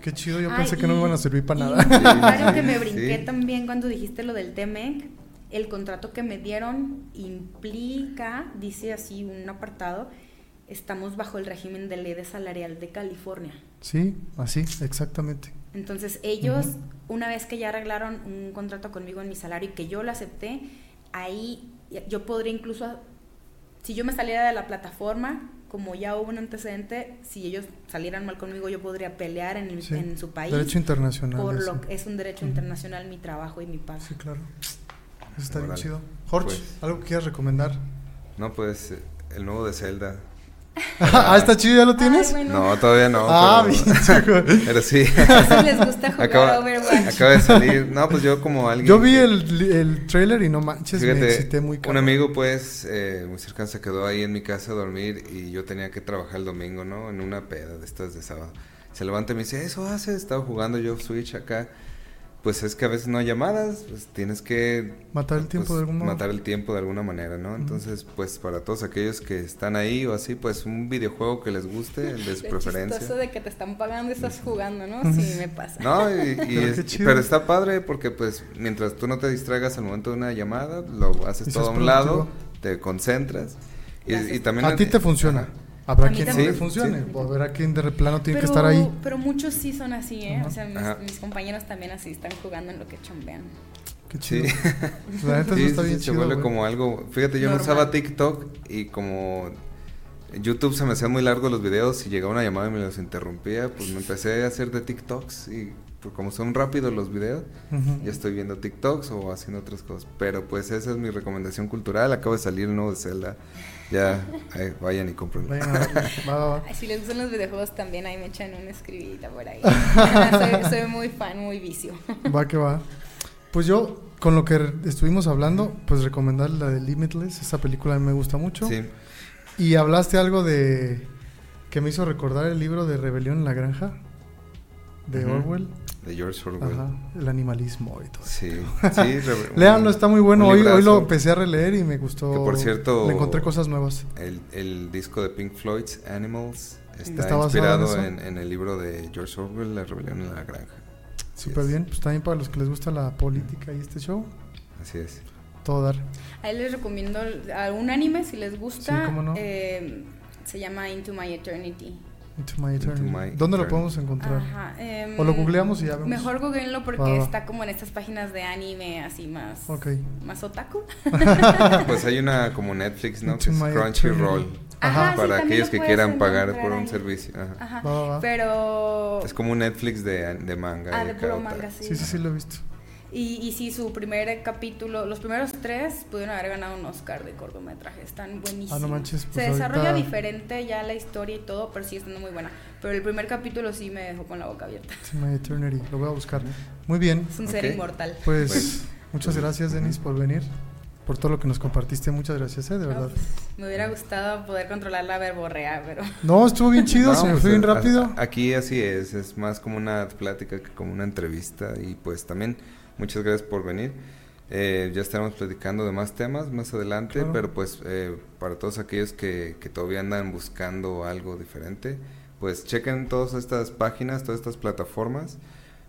[SPEAKER 4] Qué chido, yo
[SPEAKER 3] Ay,
[SPEAKER 4] pensé que no me iban a servir para nada.
[SPEAKER 3] un comentario
[SPEAKER 2] Sí,
[SPEAKER 3] que me brinqué
[SPEAKER 2] sí.
[SPEAKER 3] también cuando dijiste lo del TMEC, el contrato que me dieron implica, dice así un apartado, estamos bajo el régimen de ley de salarial de California.
[SPEAKER 4] Sí, así, exactamente.
[SPEAKER 3] Entonces ellos, una vez que ya arreglaron un contrato conmigo en mi salario y que yo lo acepté, ahí yo podría incluso, si yo me saliera de la plataforma, como ya hubo un antecedente, si ellos salieran mal conmigo, yo podría pelear en, el-
[SPEAKER 4] Sí.
[SPEAKER 3] en su país.
[SPEAKER 4] Derecho internacional.
[SPEAKER 3] Por lo que es un derecho internacional mi trabajo y mi paga.
[SPEAKER 4] Sí, claro. Eso está bien chido. Jorge,
[SPEAKER 2] Pues-
[SPEAKER 4] ¿algo que quieras recomendar?
[SPEAKER 2] no, pues el nuevo de Zelda.
[SPEAKER 4] Ah, está chido, ¿ya lo tienes?
[SPEAKER 3] Ay, bueno,
[SPEAKER 2] No, todavía no.
[SPEAKER 4] ah,
[SPEAKER 2] pero,
[SPEAKER 4] bien.
[SPEAKER 2] pero sí.
[SPEAKER 3] eso les gusta jugar
[SPEAKER 2] acaba,
[SPEAKER 3] Overwatch.
[SPEAKER 2] acaba de salir. No, pues yo como alguien.
[SPEAKER 4] Yo vi
[SPEAKER 2] que-
[SPEAKER 4] el, el trailer y no manches, me
[SPEAKER 2] Fíjate,
[SPEAKER 4] excité muy
[SPEAKER 2] un
[SPEAKER 4] cabrón.
[SPEAKER 2] amigo pues eh, muy cercano se quedó ahí en mi casa a dormir y yo tenía que trabajar el domingo, ¿no? En una peda de estas de sábado. Se levanta y me dice, eso haces, estaba jugando yo Switch acá. Pues es que a veces no hay llamadas, pues tienes que...
[SPEAKER 4] Matar el tiempo
[SPEAKER 2] pues,
[SPEAKER 4] de algún modo.
[SPEAKER 2] Matar el tiempo de alguna manera, ¿no? Entonces, pues para todos aquellos que están ahí o así, pues un videojuego que les guste, el de su preferencia.
[SPEAKER 3] chistoso de que te están pagando y estás jugando, ¿no? Sí, me pasa.
[SPEAKER 2] No, y, y
[SPEAKER 4] Pero
[SPEAKER 2] es-
[SPEAKER 4] qué chido.
[SPEAKER 2] pero está padre porque pues mientras tú no te distraigas al momento de una llamada, lo haces todo a un lado, te concentras y,
[SPEAKER 3] y
[SPEAKER 2] también...
[SPEAKER 4] A ti te funciona. Habrá quien no le
[SPEAKER 2] Sí,
[SPEAKER 4] funcione.
[SPEAKER 2] sí.
[SPEAKER 4] Habrá quien de plano tiene que
[SPEAKER 3] pero,
[SPEAKER 4] estar ahí.
[SPEAKER 3] pero muchos sí son así, ¿eh?
[SPEAKER 4] Ajá.
[SPEAKER 3] O sea, mis, mis compañeros también así están jugando en lo que chambean.
[SPEAKER 4] Qué
[SPEAKER 2] Sí.
[SPEAKER 4] chido. La neta, eso
[SPEAKER 2] Sí,
[SPEAKER 4] está
[SPEAKER 2] sí,
[SPEAKER 4] bien
[SPEAKER 2] se
[SPEAKER 4] chido.
[SPEAKER 2] vuelve
[SPEAKER 4] güey.
[SPEAKER 2] como algo... Fíjate, yo no usaba TikTok y como YouTube se me hacían muy largos los videos y llegaba una llamada y me los interrumpía, pues me empecé a hacer de TikToks y pues, como son rápidos los videos,
[SPEAKER 4] Ujú.
[SPEAKER 2] ya estoy viendo TikToks o haciendo otras cosas. Pero pues esa es mi recomendación cultural. Acaba de salir el nuevo de Zelda. Ya, eh, vayan y compren.
[SPEAKER 4] Vayan a verlo. Va, va, va.
[SPEAKER 3] Ay, si les gustan los videojuegos también ahí me echan una escribidita por ahí. soy, soy muy fan, muy vicio.
[SPEAKER 4] Va que va. Pues yo, con lo que estuvimos hablando, pues recomendar la de Limitless. Esa película a mí me gusta mucho.
[SPEAKER 2] Sí.
[SPEAKER 4] Y hablaste algo de que me hizo recordar el libro de Rebelión en la Granja de. Orwell.
[SPEAKER 2] De George Orwell.
[SPEAKER 4] Ajá, el animalismo y todo.
[SPEAKER 2] Sí, sí.
[SPEAKER 4] Léanlo, está muy bueno. Hoy, hoy lo empecé a releer y me gustó.
[SPEAKER 2] Que, por cierto,
[SPEAKER 4] Le encontré cosas nuevas.
[SPEAKER 2] El, el disco de Pink Floyd's Animals está,
[SPEAKER 4] ¿Está en
[SPEAKER 2] inspirado
[SPEAKER 4] eso?
[SPEAKER 2] en, en el libro de George Orwell, La rebelión en la granja.
[SPEAKER 4] Súper bien. Pues también para los que les gusta la política y este show,
[SPEAKER 2] Así es.
[SPEAKER 4] todo dar.
[SPEAKER 3] Ahí les recomiendo algún anime si les gusta.
[SPEAKER 4] Sí, cómo no.
[SPEAKER 3] eh, se llama Into My Eternity.
[SPEAKER 4] Into my
[SPEAKER 2] Into
[SPEAKER 4] eternity.
[SPEAKER 2] my
[SPEAKER 4] ¿Dónde lo podemos encontrar?
[SPEAKER 3] Ajá, em,
[SPEAKER 4] O lo googleamos y ya vemos.
[SPEAKER 3] Mejor googleenlo porque
[SPEAKER 4] va.
[SPEAKER 3] está como en estas páginas de anime así más,
[SPEAKER 4] Ok.
[SPEAKER 3] más otaku.
[SPEAKER 2] Pues hay una como Netflix, ¿no? Que
[SPEAKER 4] Into
[SPEAKER 2] es
[SPEAKER 4] my
[SPEAKER 2] Crunchyroll.
[SPEAKER 3] Ajá, sí,
[SPEAKER 2] para
[SPEAKER 3] también
[SPEAKER 2] aquellos
[SPEAKER 3] lo
[SPEAKER 2] que quieran pagar por un
[SPEAKER 3] ahí.
[SPEAKER 2] servicio. Ajá.
[SPEAKER 3] Ajá.
[SPEAKER 4] Va, va, va.
[SPEAKER 3] Pero
[SPEAKER 2] Es como un Netflix de, de manga.
[SPEAKER 3] ah, de
[SPEAKER 2] acá
[SPEAKER 3] puro manga, sí.
[SPEAKER 4] Sí, sí, sí, lo he visto.
[SPEAKER 3] Y, y sí, su primer capítulo, los primeros tres pudieron haber ganado un Oscar de cortometraje. Están buenísimos.
[SPEAKER 4] Ah, no manches, pues
[SPEAKER 3] Se desarrolla
[SPEAKER 4] ahorita-
[SPEAKER 3] diferente ya la historia y todo, pero sigue estando muy buena. Pero el primer capítulo sí me dejó con la boca abierta.
[SPEAKER 4] Sí, My Eternity, lo voy a buscar. Muy bien,
[SPEAKER 3] Es un ser
[SPEAKER 2] Ok.
[SPEAKER 3] inmortal.
[SPEAKER 4] pues
[SPEAKER 2] Pues-
[SPEAKER 4] muchas gracias Denis por venir, por todo lo que nos compartiste, muchas gracias, ¿eh? de verdad.
[SPEAKER 3] Me hubiera gustado poder controlar la verborrea, pero
[SPEAKER 4] No, estuvo bien chido,
[SPEAKER 2] No,
[SPEAKER 4] se me
[SPEAKER 2] pues,
[SPEAKER 4] fue bien rápido.
[SPEAKER 2] Aquí así es, es más como una plática que como una entrevista y pues también muchas gracias por venir. Eh, ya estaremos platicando de más temas más adelante,
[SPEAKER 4] Claro.
[SPEAKER 2] pero pues eh, para todos aquellos que, que todavía andan buscando algo diferente, pues chequen todas estas páginas, todas estas plataformas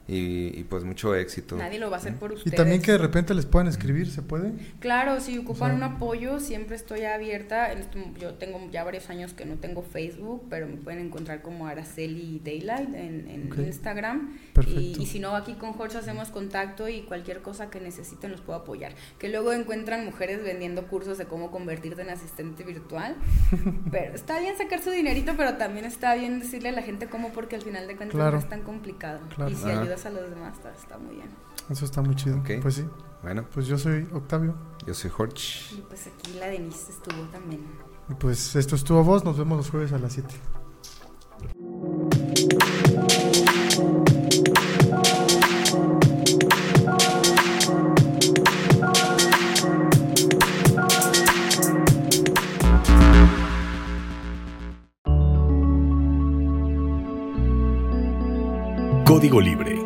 [SPEAKER 2] y, y, pues mucho éxito.
[SPEAKER 3] nadie lo va a hacer por
[SPEAKER 4] Y
[SPEAKER 3] ustedes.
[SPEAKER 4] también que de repente les puedan escribir, ¿se puede?
[SPEAKER 3] Claro, si ocupan
[SPEAKER 4] O sea-
[SPEAKER 3] un apoyo, siempre estoy abierta. Este- yo tengo ya varios años que no tengo Facebook, pero me pueden encontrar como Araceli Daylight en. Instagram.
[SPEAKER 4] Perfecto.
[SPEAKER 3] Y, y si no, aquí con Jorge hacemos contacto y cualquier cosa que necesiten los puedo apoyar. Que luego encuentran mujeres vendiendo cursos de cómo convertirte en asistente virtual. pero está bien sacar su dinerito, pero también está bien decirle a la gente cómo, porque al final de cuentas
[SPEAKER 4] Claro.
[SPEAKER 3] no es tan complicado.
[SPEAKER 4] Claro.
[SPEAKER 3] Y si. Ayudas a los demás, está, está muy bien.
[SPEAKER 4] Eso está muy chido. Pues sí,
[SPEAKER 2] Bueno,
[SPEAKER 4] pues yo soy Octavio.
[SPEAKER 2] yo soy Jorge.
[SPEAKER 3] Y pues aquí la Denise estuvo también.
[SPEAKER 4] Y pues esto estuvo vos, nos vemos los jueves a las 7.
[SPEAKER 1] Código Libre